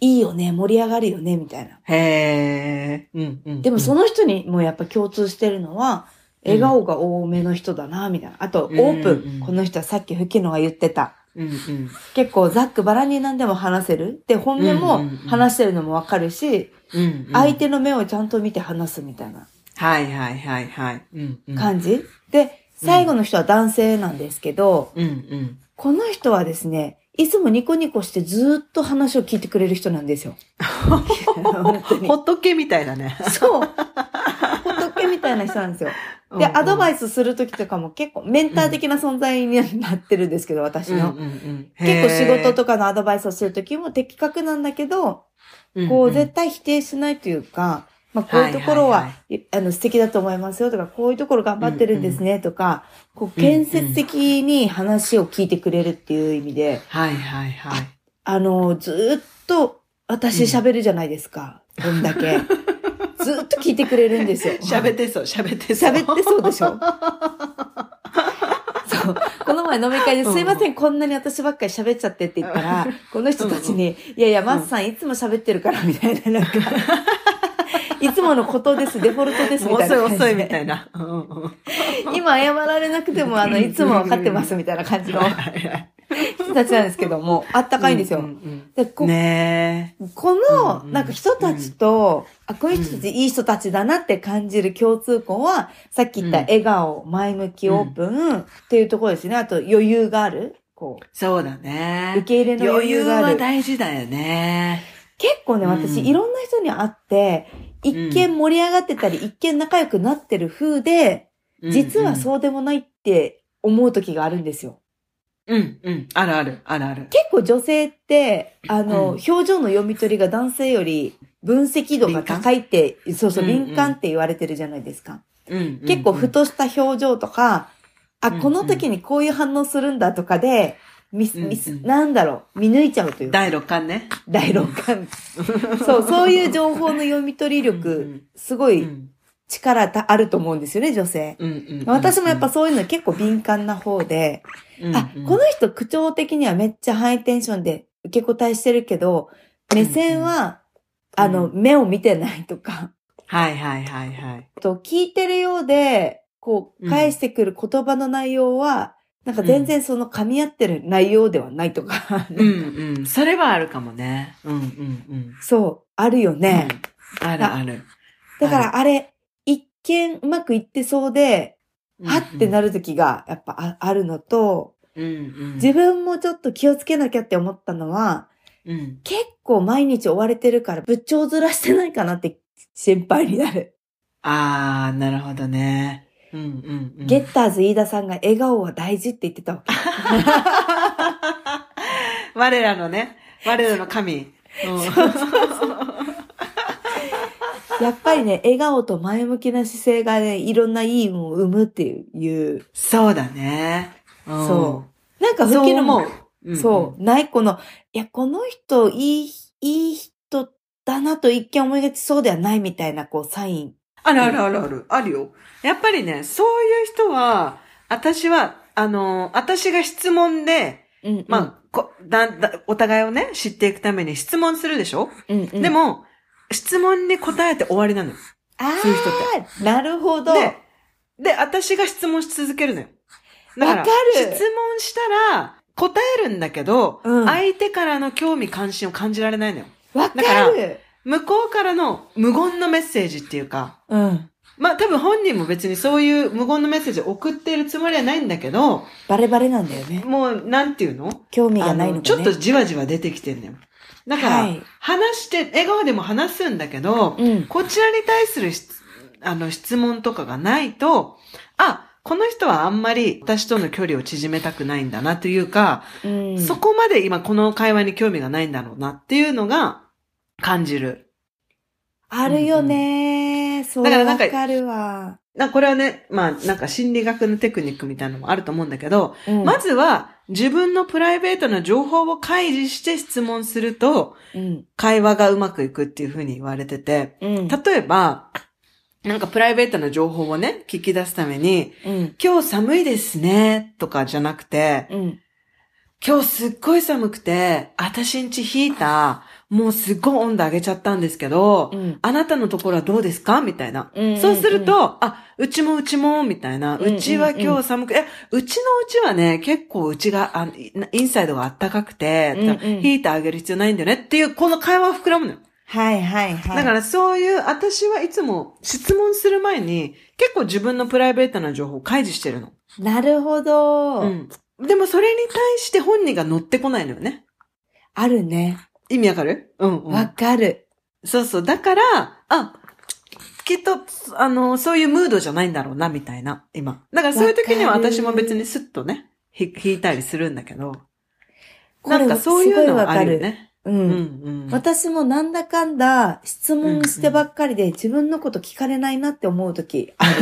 いいよね、盛り上がるよね、みたいな。へえ。うんうん。でもその人にもやっぱ共通してるのは、笑顔が多めの人だな、みたいな。あと、オープン。うんこの人はさっき吹野が言ってた。うんうん。結構ざっくばらんに何でも話せる。で、本音も話してるのもわかるし、うんうん。相手の目をちゃんと見て話すみたいなはいはいはいはい。うんうん。感じ、で、最後の人は男性なんですけど、うんうん。この人はですね、いつもニコニコしてずーっと話を聞いてくれる人なんですよ。ほっとけみたいだね。そう。仏みたいな人なんですよ。で、アドバイスするときとかも結構メンター的な存在になってるんですけど、私の。結構仕事とかのアドバイスをするときも的確なんだけど、こう絶対否定しないというか、まあこういうところは、あの素敵だと思いますよとか、こういうところ頑張ってるんですねとか、こう建設的に話を聞いてくれるっていう意味で、はいはいはい。あの、ずーっと私喋るじゃないですか。こんだけ。ずーっと聞いてくれるんですよ。喋ってそう、喋ってそう。喋ってそうでしょ？そう。この前飲み会ですいません、こんなに私ばっかり喋っちゃってって言ったら、この人たちに、いやいや、マスさんいつも喋ってるから、みたいな、なんか、いつものことです、デフォルトです、みたいな。遅い遅いみたいな。今謝られなくても、あの、いつも分かってます、みたいな感じの人たちなんですけども、あったかいんですよ。でこうんねこうんの、うんなんか人たちと、あ、こういう人たちいい人たちだなって感じる共通項は、さっき言ったうん笑顔、前向き、オープンっていうところですね。あと余裕がある。こそうだう、ね。受け入れの余余裕は裕がある。大事だよね。結構ね、うん私、いろんな人に会って、一見盛り上がってたり、一見仲良くなってる風で、実はうそうでもないって思う時があるんですよ。ん。うん、うん。あるある、あるある。結構女性って、あの、うん表情の読み取りが男性より分析度が高いって、そうそう、うんうん敏感って言われてるじゃないですか。うん。結構ふとした表情とか、あ、うんこの時にこういう反応するんだとかで、ミス、ミス、うんうんなんだろう、見抜いちゃうというか、第六感ね。第六感。そう、そういう情報の読み取り力ん、すごいうん。力たあると思うんですよね、女性。うんうん。私もやっぱそういうの結構敏感な方で、うん、あ、この人口調的にはめっちゃハイテンションで受け答えしてるけど、目線は、うんあの、目を見てないとか、はいはいはいはい。と聞いてるようで、こう、うん返してくる言葉の内容は、なんか全然その噛み合ってる内容ではないとか、うんうん。それはあるかもね。うんうんうん。そう、あるよね。うん。あるある。だからあれ、一見うまくいってそうで、はってなる。る時がやっぱああるのと、うんうん。自分もちょっと気をつけなきゃって思ったのは、うん。結構毎日追われてるから、部長ずらしてないかなって心配になる。あー、なるほどね。うんうんうん。ゲッターズ飯田さんが笑顔は大事って言ってたわけ。我らのね、我らの神。うんやっぱりね、笑顔と前向きな姿勢がね、いろんないいものを生むっていう。そうだね。うんそうなんかそう吹きのも。うんうんそう、ないこの、いや、この人、いい、いい人だなと一見思いがちそうではないみたいな、こう、サイン。あるあるあるある。あるよ。やっぱりね、そういう人は、私は、あの、私が質問で、うん、うん。まあ、こだだお互いをね、知っていくために質問するでしょ、うん、うん。で、も、質問に答えて終わりなのよ。あそういう人っあ、なるほど。で、で、私が質問し続けるのよ。だからわかる質問したら、答えるんだけど、うん相手からの興味関心を感じられないのよ。わかだからる。向こうからの無言のメッセージっていうか、うん。まあ多分本人も別にそういう無言のメッセージを送っているつもりはないんだけど、バレバレなんだよね。もう、なんていうの？興味がないのがね。あちょっとじわじわ出てきてんのよ。だから、はい話して、笑顔でも話すんだけど、うん。こちらに対する質あの質問とかがないと、あ、この人はあんまり私との距離を縮めたくないんだなというか、うん。そこまで今この会話に興味がないんだろうなっていうのが感じる。あるよね。そう、だからなんかわかるわ。なこれはね、まあなんか心理学のテクニックみたいなのもあると思うんだけど、うんまずは自分のプライベートな情報を開示して質問すると、うん。会話がうまくいくっていうふうに言われてて、うん。例えば、なんかプライベートな情報をね、聞き出すために、うん。今日寒いですね、とかじゃなくて、うん。今日すっごい寒くて、私んちヒーター、もうすっごい温度上げちゃったんですけど、うん。あなたのところはどうですか？みたいな。うんそうすると、あ、うちもうちも、みたいな。うんうんうんうちは今日寒く、え、うちのうちはね、結構うちが、あイインサイドが暖かくて、うんうんヒーター上げる必要ないんだよねっていう、この会話が膨らむのよ。はいはいはい。だからそういう、私はいつも質問する前に、結構自分のプライベートな情報を開示してるの。なるほど。うん。でもそれに対して本人が乗ってこないのよね。あるね。意味わかる？うん、うん。わかる。そうそう。だから、あ、きっと、あの、そういうムードじゃないんだろうな、みたいな、今。だからそういう時には私も別にスッとね、ひ弾いたりするんだけど。なんかそういうのはあるよね。う。うんん、うん。私もなんだかんだ質問してばっかりで自分のこと聞かれないなって思うときある。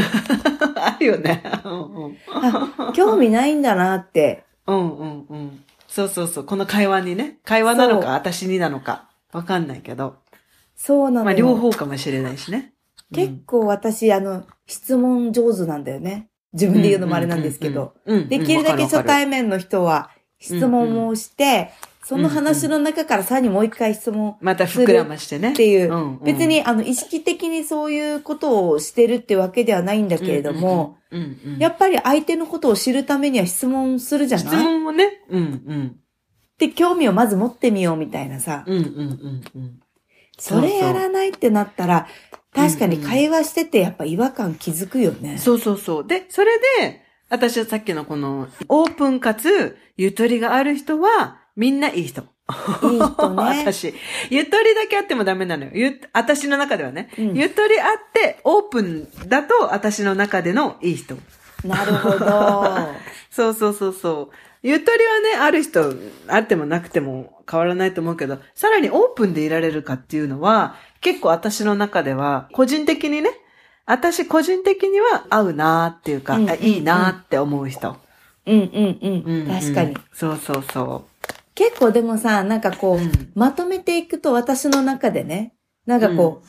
あるよね。うんうん。あ興味ないんだなって。うんうんうん。そうそうそう。この会話にね。会話なのか、私になのか。わかんないけど。そうなのよ。まあ、両方かもしれないしね。結構私、あの、質問上手なんだよね。自分で言うのもあれなんですけど、できるだけ初面。対面の人は質問をして、その話の中からさらにもう一回質問また膨らましてね。っていう、別にあの意識的にそういうことをしてるってわけではないんだけれども、やっぱり相手のことを知るためには質問するじゃ質ない？問もね。うんうん。で、興味をまず持ってみようみたいなさ。うんうんうんうん。それやらないってなったら、確かに会話しててやっぱ違和感気づくよね。そうそうそう。で、それで、私はさっきのこの、オープンかつ、ゆとりがある人は、みんないい人。いい人ね。私。ゆとりだけあってもダメなのよ。ゆ、私の中ではね。うんゆとりあって、オープンだと、私の中でのいい人。なるほど。そうそうそうそう。ゆとりはね、ある人、あってもなくても変わらないと思うけど、さらにオープンでいられるかっていうのは、結構私の中では、個人的にね、私個人的には合うなーっていうか、うんうんうんあいいなーって思う人。うんうんうん。うんうん確かに。。そうそうそ結構でもさ、なんかこう、うんまとめていくと私の中でね、なんかこう、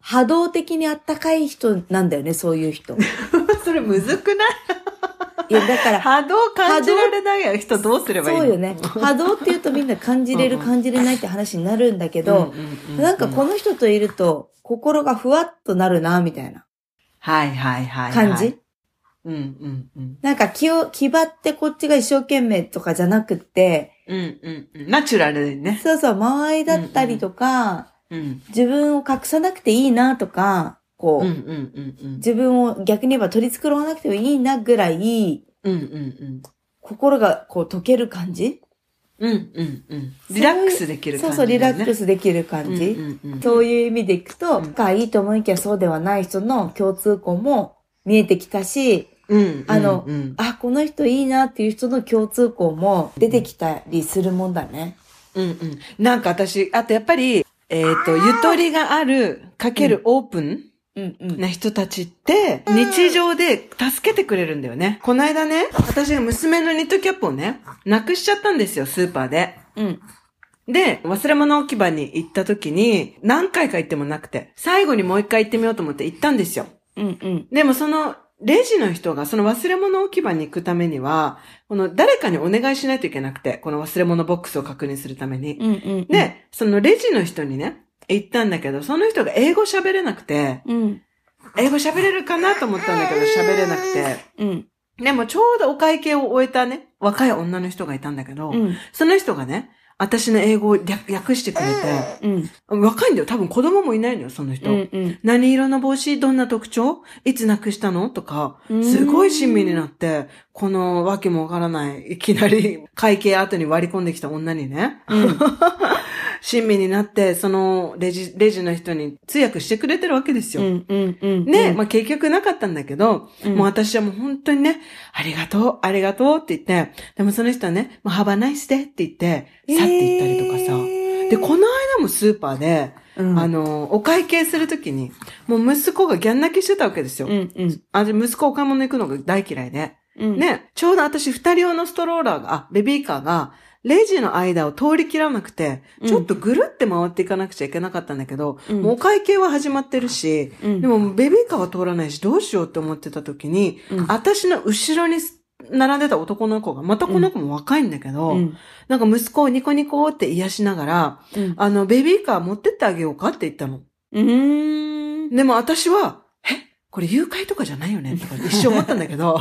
波動的にあったかい人なんだよね、そういう人。う。それむずくない？いや、だから、波動感じられない人どうすればいいの？そうよね。波動って言うとみんな感じれる、うんうん感じれないって話になるんだけど、うんううなんかこの人といると、心がふわっとなるな、みたいなはいはいはいはい。感じ？うんうんうん。なんか気を、気張ってこっちが一生懸命とかじゃなくって、うんうんうん。ナチュラルにね。そうそう、間合いだったりとか、うん。自分を隠さなくていいなとか、こう、うんうんうんうん。自分を逆に言えば取り繕わなくてもいいなぐらい、うんうんうん。心がこう溶ける感じ？うんうんうん。リラックスできる感じ、そうそう、リラックススできる感じ。うんうんうん、そういう意味でいくと、うんがいいと思いきやそうではない人の共通項も見えてきたし、うん。あのうんうんあ、この人いいなっていう人の共通項も出てきたりするもんだね。うんうん。なんか私、あとやっぱり、えっ、と、ゆとりがある、かけるオープンうんうん。な人たちって、日常で助けてくれるんだよね。この間ね、私が娘のニットキャップをね、なくしちゃったんですよ、スーパーで。うん。で、忘れ物置き場に行った時に、何回か行ってもなくて、最後にもう一回行ってみようと思って行ったんですよ。うんうん。でもその、レジの人がその忘れ物置き場に行くためには、この誰かにお願いしないといけなくて、この忘れ物ボックスを確認するために。うんうん。で、そのレジの人にね、行ったんだけど、その人が英語喋れなくて、うん。英語喋れるかなと思ったんだけど、喋れなくて。うん。でもちょうどお会計を終えたね、若い女の人がいたんだけど、うん。その人がね、私の英語を略訳してくれて、うん。若いんだよ。多分子供もいないのよ、その人。うん。うん。何色の帽子どんな特徴？いつなくしたの？とか、すごい親身になって、このわけもわからない、いきなり会計後に割り込んできた女にね、うん。親身になって、そのレジ、レジの人に通訳してくれてるわけですよ。うん。うん。うん。ね、まあ結局なかったんだけど、うんもう私はもう本当にね、ありがとう、ありがとうって言って、でもその人はね、もうハバナイスでって言って、去って行ったりとかさ。で、この間もスーパーで、うん、あの、お会計するときに、もう息子がギャン泣きしてたわけですよ。うん。うん。あで息子お買い物行くのが大嫌いで。うん。ね、ちょうど私二人用のストローラーが、あ、ベビーカーが、レジの間を通り切らなくて、ちょっとぐるって回っていかなくちゃいけなかったんだけど、うんもうお会計は始まってるし、うん。でもベビーカーは通らないし、どうしようって思ってた時に、うん私の後ろに並んでた男の子が、またこの子も若いんだけど、うん。なんか息子をニコニコって癒しながら、うん。あの、ベビーカー持ってってあげようかって言ったの。うーん。でも私は、え？これ誘拐とかじゃないよね？とか一瞬思ったんだけど。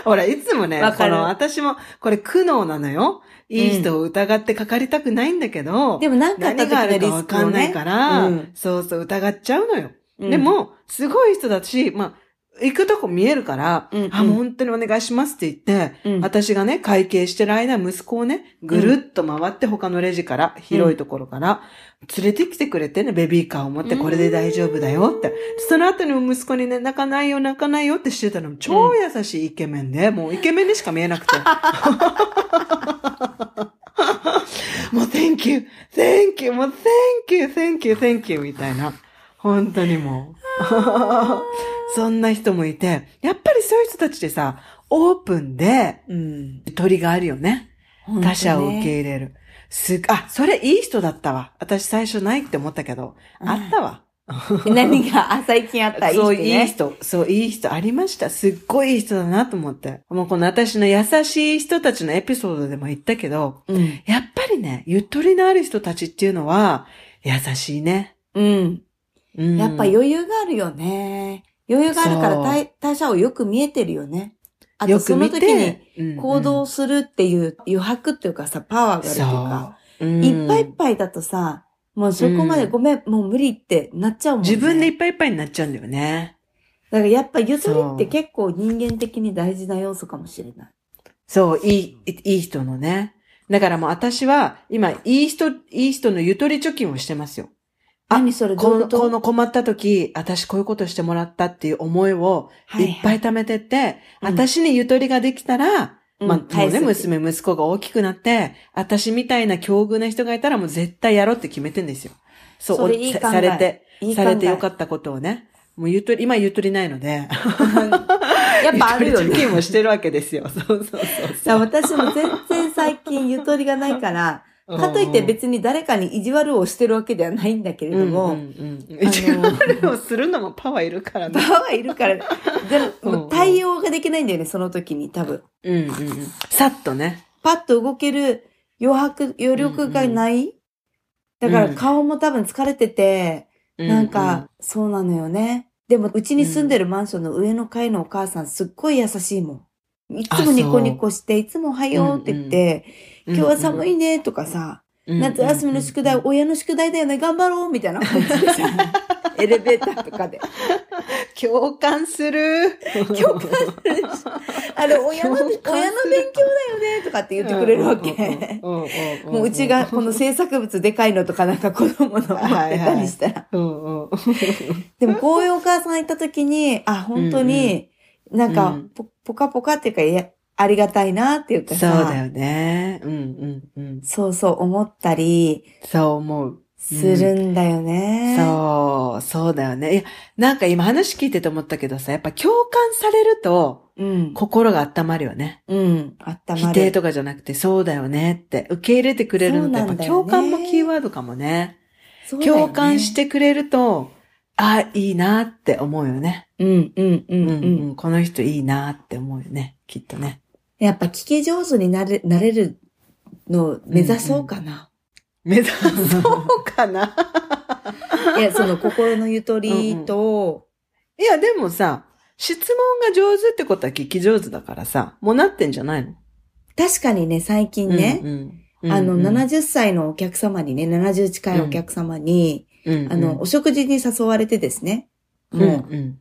ほら、いつもね、この私も、これ苦悩なのよ。いい人を疑ってかかりたくないんだけど、でもなんか何があるかわかんない。から、うんそうそう疑っちゃうのよ。うんで、も、すごい人だし、まあ、行くとこ見えるから、うんうんあ、もう本当にお願いしますって言って、うん私がね、会計してる間、息子をね、ぐるっと回って他のレジから、広いところから、連れてきてくれてね、ベビーカーを持って、うんこれで大丈夫だよって。その後にも息子にね、泣かないよ、泣かないよってしてたの、超優しいイケメンで、もうイケメンにしか見えなくて。もう thank you, thank you, もう thank you, thank you, thank you みたいな。本当にもう。そんな人もいて、やっぱりそういう人たちってさ、オープンで、うん。鳥があるよね。他者を受け入れる。す、あ、それいい人だったわ。私最初ないって思ったけど、うんあったわ。何が、あ、最近あった、いい人そう、ね。いい人。そう、いい人ありました。すっごいいい人だなと思って。もうこの私の優しい人たちのエピソードでも言ったけど、うん。やっぱりね、ゆとりのある人たちっていうのは、優しいね。うん。うん、やっぱ余裕があるよね。余裕があるからそう他他者をよく見えてるよね。あとよその時に行動するっていう余白っていうかさ、パワーがあるっていうか、そううんいっぱいいっぱいだとさ、もうそこまでうんごめん、もう無理ってなっちゃうもんね。自分でいっぱいいっぱいになっちゃうんだよね。だからやっぱゆとりって結構人間的に大事な要素かもしれない。そう、いい、いい人のね。だからもう私は、今、いい人、いい人のゆとり貯金をしてますよ。あ何それどこの、ういうこの困った時、私こういうことしてもらったっていう思いをはいいっぱい貯めてって、うん私にゆとりができたら、うんまあ、もうね、娘、息子が大きくなって、私みたいな境遇な人がいたらもう絶対やろうって決めてんですよ。そう、それいいさされて、いいされてよかったことをね。もうゆとり、今ゆとりないので。やっぱあるよゆとり貯金ね。もしてるわけですよ。そうそうそうだから私も全然最近ゆとりがないから、そう。かといって別に誰かに意地悪をしてるわけではないんだけれども、うんうんうん、一応をするのもパワーいるからね。パワーいるから、でうんも対応ができないんだよね、その時に多分。うんうんうん。さっとね。パッと動ける余白、余力がない、だから顔も多分疲れてて、なんか、そうなのよね。でも、うちに住んでるマンションの上の階のお母さん、すっごい優しいもん。いつもニコニコして、いつもおはようって言って、今日は寒い、いねとかさ、うん夏休みの宿題、親の宿題だよね、頑張ろうみたいな感じでさ、エレベーターとかで。共感する。共感あれ、親の、親の勉強だよねとかって言ってくれるわけ。もううちがこの制作物でかいのとかなんか子供の持ってたりしたら。でもこういうお母さんいた時に、あ、本当に、なんかうんポ、ポカポカっていうか、いや、ありがたいなっていうかさ。そうだよね。うんうんうん。そうそう思ったりそう思う。するんだよね。そう、そうだよね。いや、なんか今話聞いてて思ったけどさ、やっぱ共感されると、う。うん。心が温まるよね。うん。あったまる。否定とかじゃなくて、そうだよねって、受け入れてくれるのって、やっぱ共感もキーワードかもね。そうだよね共感し。てくれると、あ、いいなって思うよね。うんうんうんううんん。うん、この人いいなって思うよね。きっとね。やっぱ聞き上手になれ、なれるのを目指そうかな。目指そうかな。いや、その心のゆとりと、いや、でもさ、質問が上手ってことは聞き上手だからさ、もうなってんじゃないの？確かにね、最近ね、うんうん、あの、うん。70歳のお客様にね、70近いお客様に、うん。うんあの、お食事に誘われてですね、う。んもう、うん。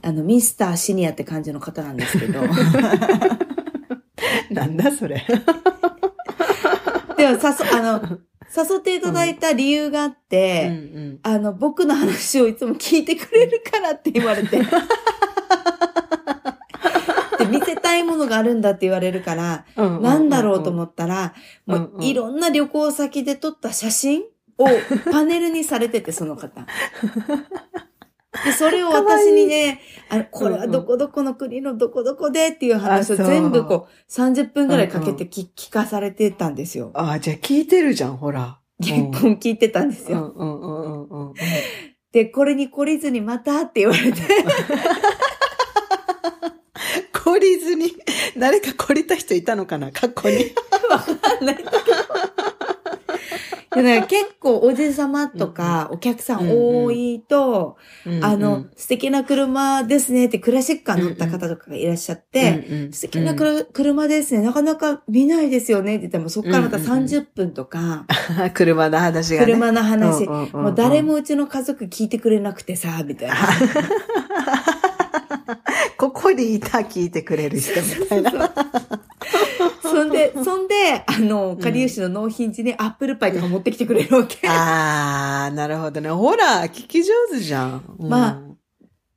あの、ミスターシニアって感じの方なんですけど、なんだそれ。でも、さそ、あの、誘っていただいた理由があって、うんあの、僕の話をいつも聞いてくれるからって言われて。で、見せたいものがあるんだって言われるから、うんなんだろうとっ思ったら、うんもういろんな旅行先で撮った写真をパネルにされてて、その方。で、それを私にね、あの、これはどこどこの国のどこどこでっていう話を全部こう、30分ぐらいかけて聞聞かされてたんですよ。あ、じゃあ聞いてるじゃん、ほら。結婚聞いてたんですよ。うんうんうんうんうんうん。で、これに懲りずにまたって言われて。懲りずに、誰か懲りた人いたのかな過去に。わかんないんだけど。だから結構おじさまとかお客さん多いと、あの、素敵な車ですねってクラシックカー乗った方とかがいらっしゃって、うんうん。素敵な車ですね。なかなか見ないですよねって言っても、そこからまたうんうん。うん30分とか、車の話がね。車の話、うんうんうんうん。もう誰もうちの家族聞いてくれなくてさ、みたいな。ここにいた聞いてくれる人みたいな。そんで、そんで、あの、かりゆしの納品時にアップルパイとか持ってきてくれるわけ。あー、なるほどね。ほら、聞き上手じゃん。うんまあ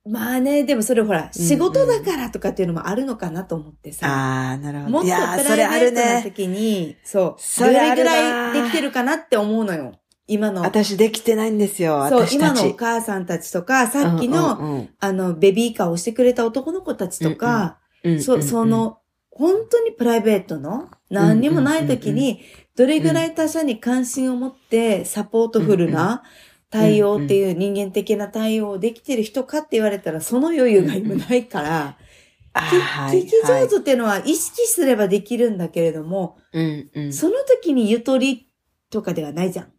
まあね、でもそれほら、うん仕事だからとかっていうのもあるのかなと思ってさ。あー、なるほど。もっとプいやーそれあるライベートなね。時に、そう、それぐらいできてるかなって思うのよ。今の。私できてないんですよ、そう。今のお母さんたちとか、さっきの、うんうんあの、ベビーカーをしてくれた男の子たちとか、うんうんそ、そ、の、本当にプライベートの、何にもない時に、どれぐらい他者に関心を持って、サポートフルな、対応っていう人間的な対応できてる人かって言われたらその余裕が今ないから、聞き上手っていうのは意識すればできるんだけれども、うんうん。その時にゆとりとかではないじゃん。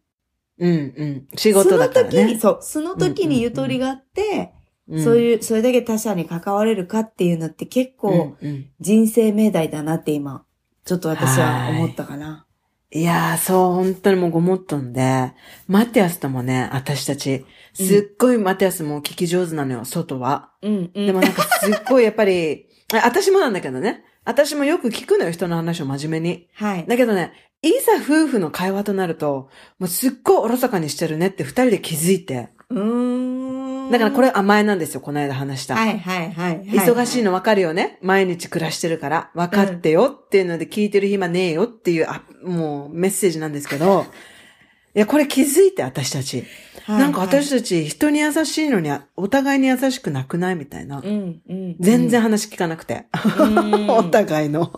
うんうん。仕事だからその時に、ね。そう、その時にゆとりがあって、うんそういう、それだけ他者に関われるかっていうのって結構人生命題だなって今、ちょっと私は思ったかな。いやー、そう、本当にもうごもっとんで、マティアスともね、私たち、すっごいマティアスも聞き上手なのよ、外は。うん、うん。でもなんかすっごいやっぱり、あ私もなんだけどね。私もよく聞くのよ、人の話を真面目に。はい。だけどね、いざ夫婦の会話となると、もうすっごいおろそかにしてるねって二人で気づいて。うーん。だからこれ甘えなんですよ、この間話した。はいはいはい。忙しいの。の分かるよね？毎日暮らしてるから。分かってよっていうので聞いてる暇ねえよっていう、あ、もうメッセージなんですけど、いや、これ気づいて、私たち。なんか私たち人に優しいのに、お互いに優しくなくないみたいな。うん、うん。全然話聞かなくて。うん お互いの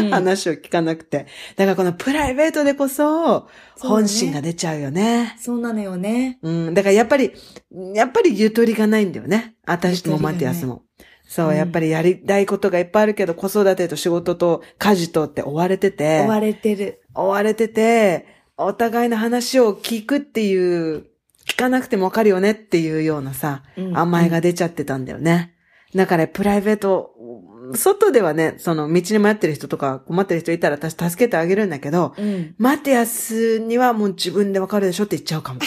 うん話を聞かなくて。だからこのプライベートでこそ、本心が出ちゃうよね。そうなのよね。うん。だからやっぱり、やっぱりゆとりがないんだよね。私もマティアスも。そう、うんやっぱりやりたいことがいっぱいあるけど、子育てと仕事と家事とって追われてて、追われてる。追われてて、お互いの話を聞くっていう、聞かなくてもわかるよねっていうようなさ、うん甘えが出ちゃってたんだよね。だからプライベート、外ではね、その道に迷ってる人とか困ってる人いたら私助けてあげるんだけど、うん。マティアスにはもう自分でわかるでしょって言っちゃうかも。調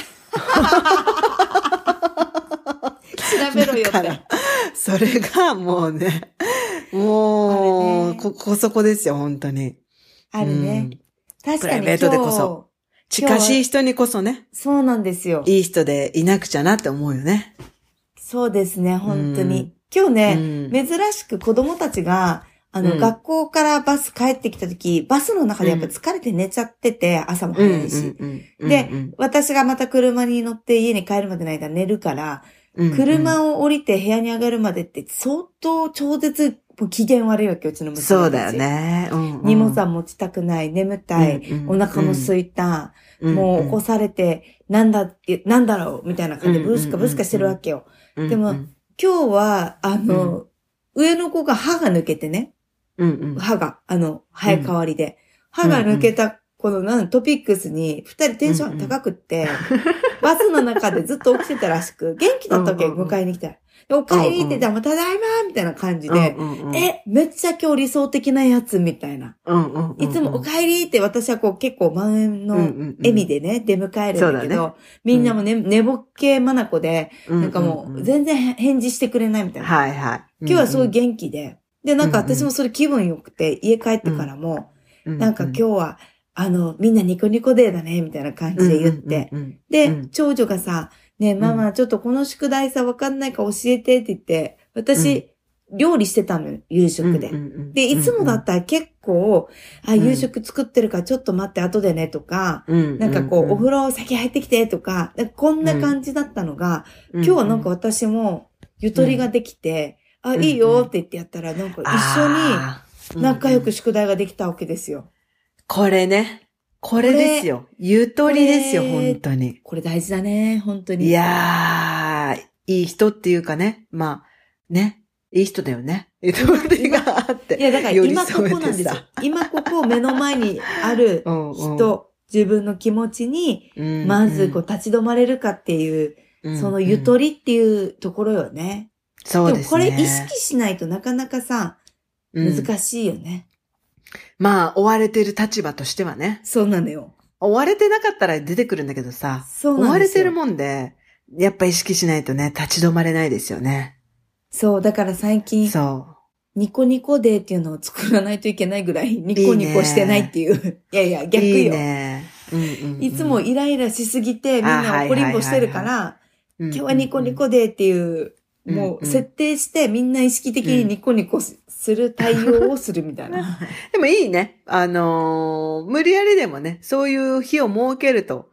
べろよって。それがもうね、もう、ねこ、こそこですよ、本当に。あるね。確かにプライベートでこそ近しい人にこそね、そうなんですよ。いい人でいなくちゃなって思うよね。そうですね、本当うんに。今日ね、うん珍しく子供たちが、あの、うん学校からバス帰ってきた時、バスの中でやっぱ疲れて寝ちゃってて、朝も早いし。で、私がまた車に乗って家に帰るまでの間寝るから、車を、を降りて部屋に上がるまでって相当超絶もう機嫌悪いわけよ、うちの娘。そうだよ。ね。うんうん。荷物は持ちたくない、眠たい、うんうんお腹も空いた、うんもう起こされて、なんだ、えなんだろうみたいな感じでブスカブスカしてるわけよ。うんでも今日は、あの、上の子が歯が抜けてね、うんうん。歯が、あの、生え変わりで。歯が抜けた、このなんトピックスに二人テンション高くって、バスの中でずっと起きてたらしく、元気だったわけ、うんうんうん。迎えに来たお帰りって言って、もうただいまみたいな感じで、え、めっちゃ今日理想的なやつみたいな。いつもお帰りって私はこう結構満円の笑みでね、出迎えるんだけど、みんなもね、寝ぼっけまなこで、なんかもん。んう全然返事してくれないみたいな。はいはい。今日はすごい元気で。で、なんか私もそれ気分良くて、家帰ってからも、気なんか今日は、あの、みんなニコニコデーだね、みたいな感じで言って。、で、うん。長女がさ、ねえ、ママ、ちょっとこの宿題さ、わかんないか教えてって言って、私、料理してたのよ、夕食で。で、いつもだったら結構、あ、うん。夕食作ってるからちょっと待って、後でね、とか、うんなんかこう、お風呂、呂先入ってきて、とか、こんな感じだったのが、今日はなんか私も、ゆとりができて、あ、ん。いいよって言ってやったら、なんか一緒に仲良くし宿題ができたわけですよ。これね。これですよ。ゆとりですよ、本当に。これ大事だね、本当に。いやー、いい人っていうかね。まあ、ね。いい人だよね。ゆとりがあって。いや、だから今ここなんですよさ。今ここ目の前にある うんうん人、自分の気持ちに、うんまずこう立ち止まれるかっていう、うんそのゆとりっていうところよね。そうですね。もこれ意識しないとなかなかさ、うん難しいよね。まあ、追われてる立場としてはね。そうなのよ。追われてなかったら出てくるんだけどさ。そう追なんですよ。われてるもんで、やっぱ意識しないとね、立ち止まれないですよね。そう、だから最近、そニコニコデーっていうのを作らないといけないぐらい、ニコニコしてないっていう。い やいや、う。逆よ。いいいね。うんうんうんつもイライラしすぎて、みんな怒りんぼしてるから、今日はニコニコデーっていう、うんもう設定してみんな意識的にニコニコする対応をするみたいな。でもいいね。あのー無理やりでもね、そういう日を設けると、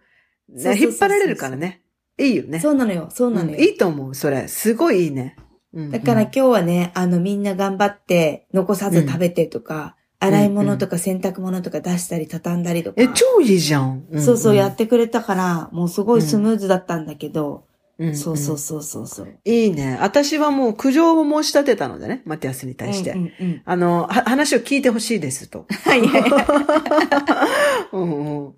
ね引っ張られるからね。いいよね。そうなのよ、そうなのよ。うんいいと思う、それ。すごいいいね。うんうんだから今日はね、あのみんな頑張って残さず食べてとか、洗い物とか洗濯物とか出したり畳んだりとか。え、超いいじゃん。んそうそうやってくれたから、もうすごいスムーズだったんだけど、うんそうそうそうそうそう。いいね。私はもう苦情を申し立てたのでね、マティアスに対して。うんうんうんあの、は話を聞いてほしいですと。はい も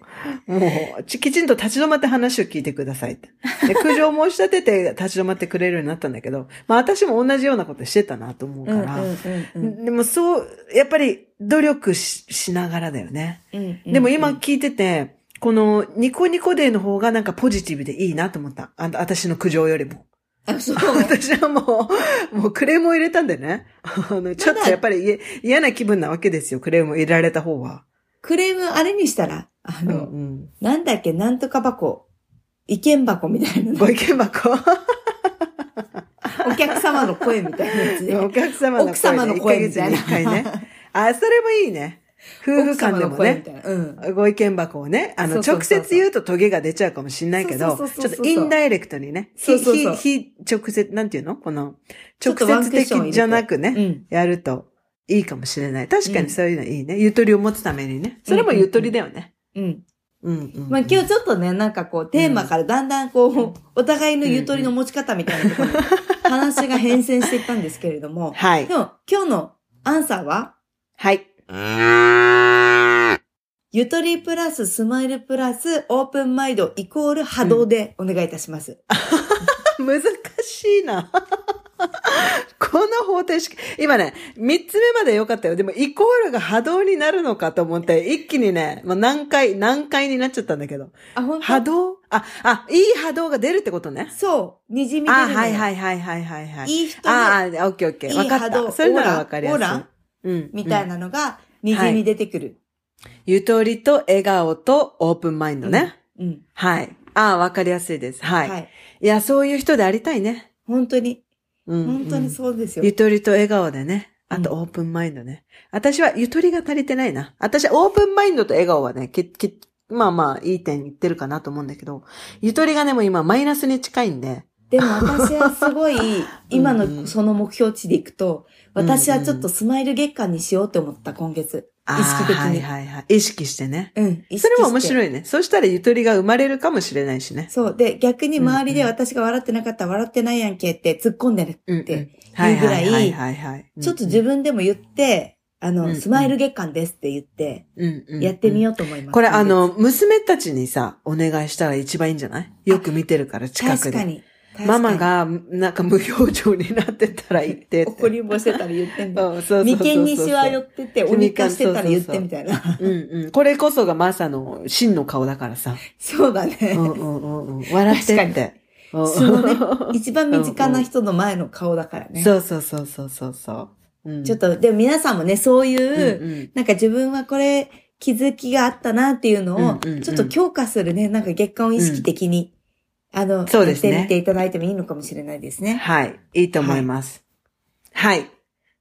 う、ちきちんと立ち止まって話を聞いてくださいって。で苦情を申し立てて立ち止まってくれるようになったんだけど、まあ私も同じようなことしてたなと思うから。うんうんうんでもそう、やっぱり努力ししながらだよね。うんうんでも今聞いてて、このニコニコデーの方がなんかポジティブでいいなと思った。あ私の苦情よりも。あ、そう。私はもう、もうクレームを入れたんでね。あの、ちょっとやっぱり嫌嫌な気分なわけですよ。クレームを入れられた方は。クレームあれにしたら、あうんの、うん。なんだっけ、なんとか箱。意見箱みたいなの。ご意見箱。お客様の声みたいなやつで。お客様の声、ね。奥様の声みたいな1ヶ月に一回ね。あ、それもいいね。夫婦間でもね。うん。ご意見箱をね、あの、直接言うとトゲが出ちゃうかもしれないけど、ちょっとインダイレクトにね、非、非直接、なんていうの？この、直接的じゃなくね、うん。やるといいかもしれない。確かにそういうのいいね。ゆとりを持つためにね。それもゆとりだよね。うん。うんうん。まあ今日ちょっとね、なんかこう、テーマからだんだんこう、お互いのゆとりの持ち方みたいなところに話が変遷していったんですけれども、はいで。も今日のアンサーは、はい。ゆとりプラススマイルプラスオープンマイドイコール波動でお願いいたします。難しいな。この方程式、今ね、三つ目まで良かったよ。でも、イコールが波動になるのかと思って、一気にね、もう何回、何回になっちゃったんだけど。あ、本波当動？あ、あ、いい波動が出るってことね。そう、にじみ出るあ、はいはいはいはいはいはい。いい人でああ、オッケーオッケー。いいわかった。それならわかりやすい。オーラ？うん。みたいな。なのが、にじみ出てくる。ゆとりと笑顔とオープンマインドね。うん。はい。ああ、わかりやすいです。はい。、はいい。や、そういう人でありたいね。本当に、うん、本当にそうですよ。ゆとりと笑顔でね。あとうんオープンマインドね。私はゆとりが足りてないな。私はオープンマインドと笑顔はね、き、き、まあまあ、いい点言ってるかなと思うんだけど、ゆとりがね、もう今マイナスに近いんで、でも私はすごい、今のその目標値でいくと、私はちょっとスマイル月間にしようって思った、今月。意識的に。はいはいはい。意識してね。うん。それも面白いね。そしたらゆとりが生まれるかもしれないしね。そう。で、逆に周りで私が笑ってなかったら笑ってないやんけって突っ込んでるうん、って、はいいうぐらい。ちょっと自分でも言って、あの、うんうんスマイル月間ですって言って、やってみよううと思います。ん。これあの、娘たちにさ、お願いしたら一番いいんじゃない？よく見てるから近くで。確かに。ママが、なんか無表情になってたら言って。怒りんぼしてたら言ってんだ。そうそうそうそう眉間にシワ寄ってて、鬼化してたら言ってみたいな。うんうん。これこそがマサの真の顔だからさ。そうだね。うんうんうんうん。笑ってって。うん素のね、一番身近な人の前の顔だからね。そうそうそうそうそうそう。うんちょっと、でも皆さんもね、そういう、うんうんなんか自分はこれ気づきがあったなっていうのを、ちょっと強化するね、なんか月間を意識的に、あの、そうですねやっていただいてもいいのかもしれないですね。はい。いいと思います。はい。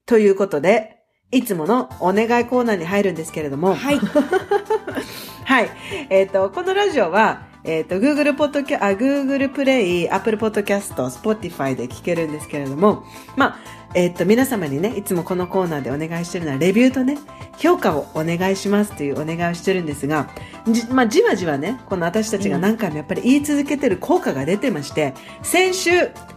ということで、いつものお願いコーナーに入るんですけれども、はい。はい。えっ、と、このラジオは、えっ、と、Google ポッドキャ、あ、Google プレイ、Apple Podcast、Spotify で聞けるんですけれども、まあ、えっ、と、皆様にね、いつもこのコーナーでお願いしてるのは、レビューとね、評価をお願いしますというお願いをしてるんですが、じ、まあ、じわじわね、この私たちが何回もやっぱり言い続けてる効果が出てまして、先週、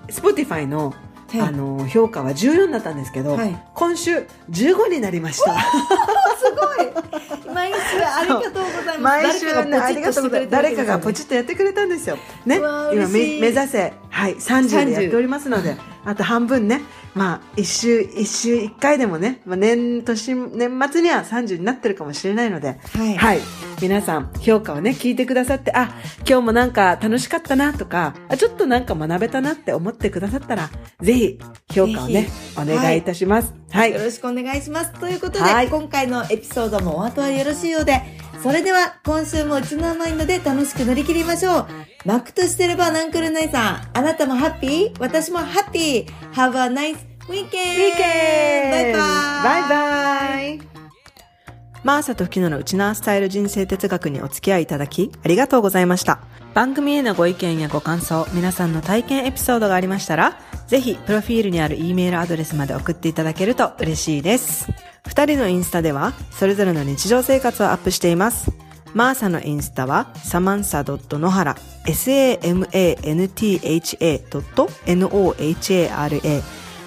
Spotify の、はいあの、評価は14になったんですけど、はい今週15になりました。すごい毎週ありがとうございます。毎週ね、ありがとうございます。誰かがポッチッとやってくれたんですよ。ね。今目指せ、はい、30でやっておりますので、あと半分ね、まあ、一週、一週一回でもね、まあ、年、年、年末には30になってるかもしれないので、はいはい。皆さん、評価をね、聞いてくださって、あ、今日もなんか楽しかったなとか、あ、ちょっとなんか学べたなって思ってくださったら、ぜひ、評価をねぜ、お願いいたします。はい。よろしくお願いします。ということで、はい今回のエピソードもお後はよろしいようで、それでは今週もうちのマインドで楽しく乗り切りましょう。マックとしてればナンクルナイさん、あなたもハッピー？私もハッピー !Have a nice weekend! ウィーケンバイバイバイバイマーサとフキノのウチナースタイル人生哲学にお付き合いいただき、ありがとうございました。番組へのご意見やご感想、皆さんの体験エピソードがありましたら、ぜひ、プロフィールにある E メールアドレスまで送っていただけると嬉しいです。二人のインスタでは、それぞれの日常生活をアップしています。マーサのインスタは、サマンサ野原、samantha.nohara。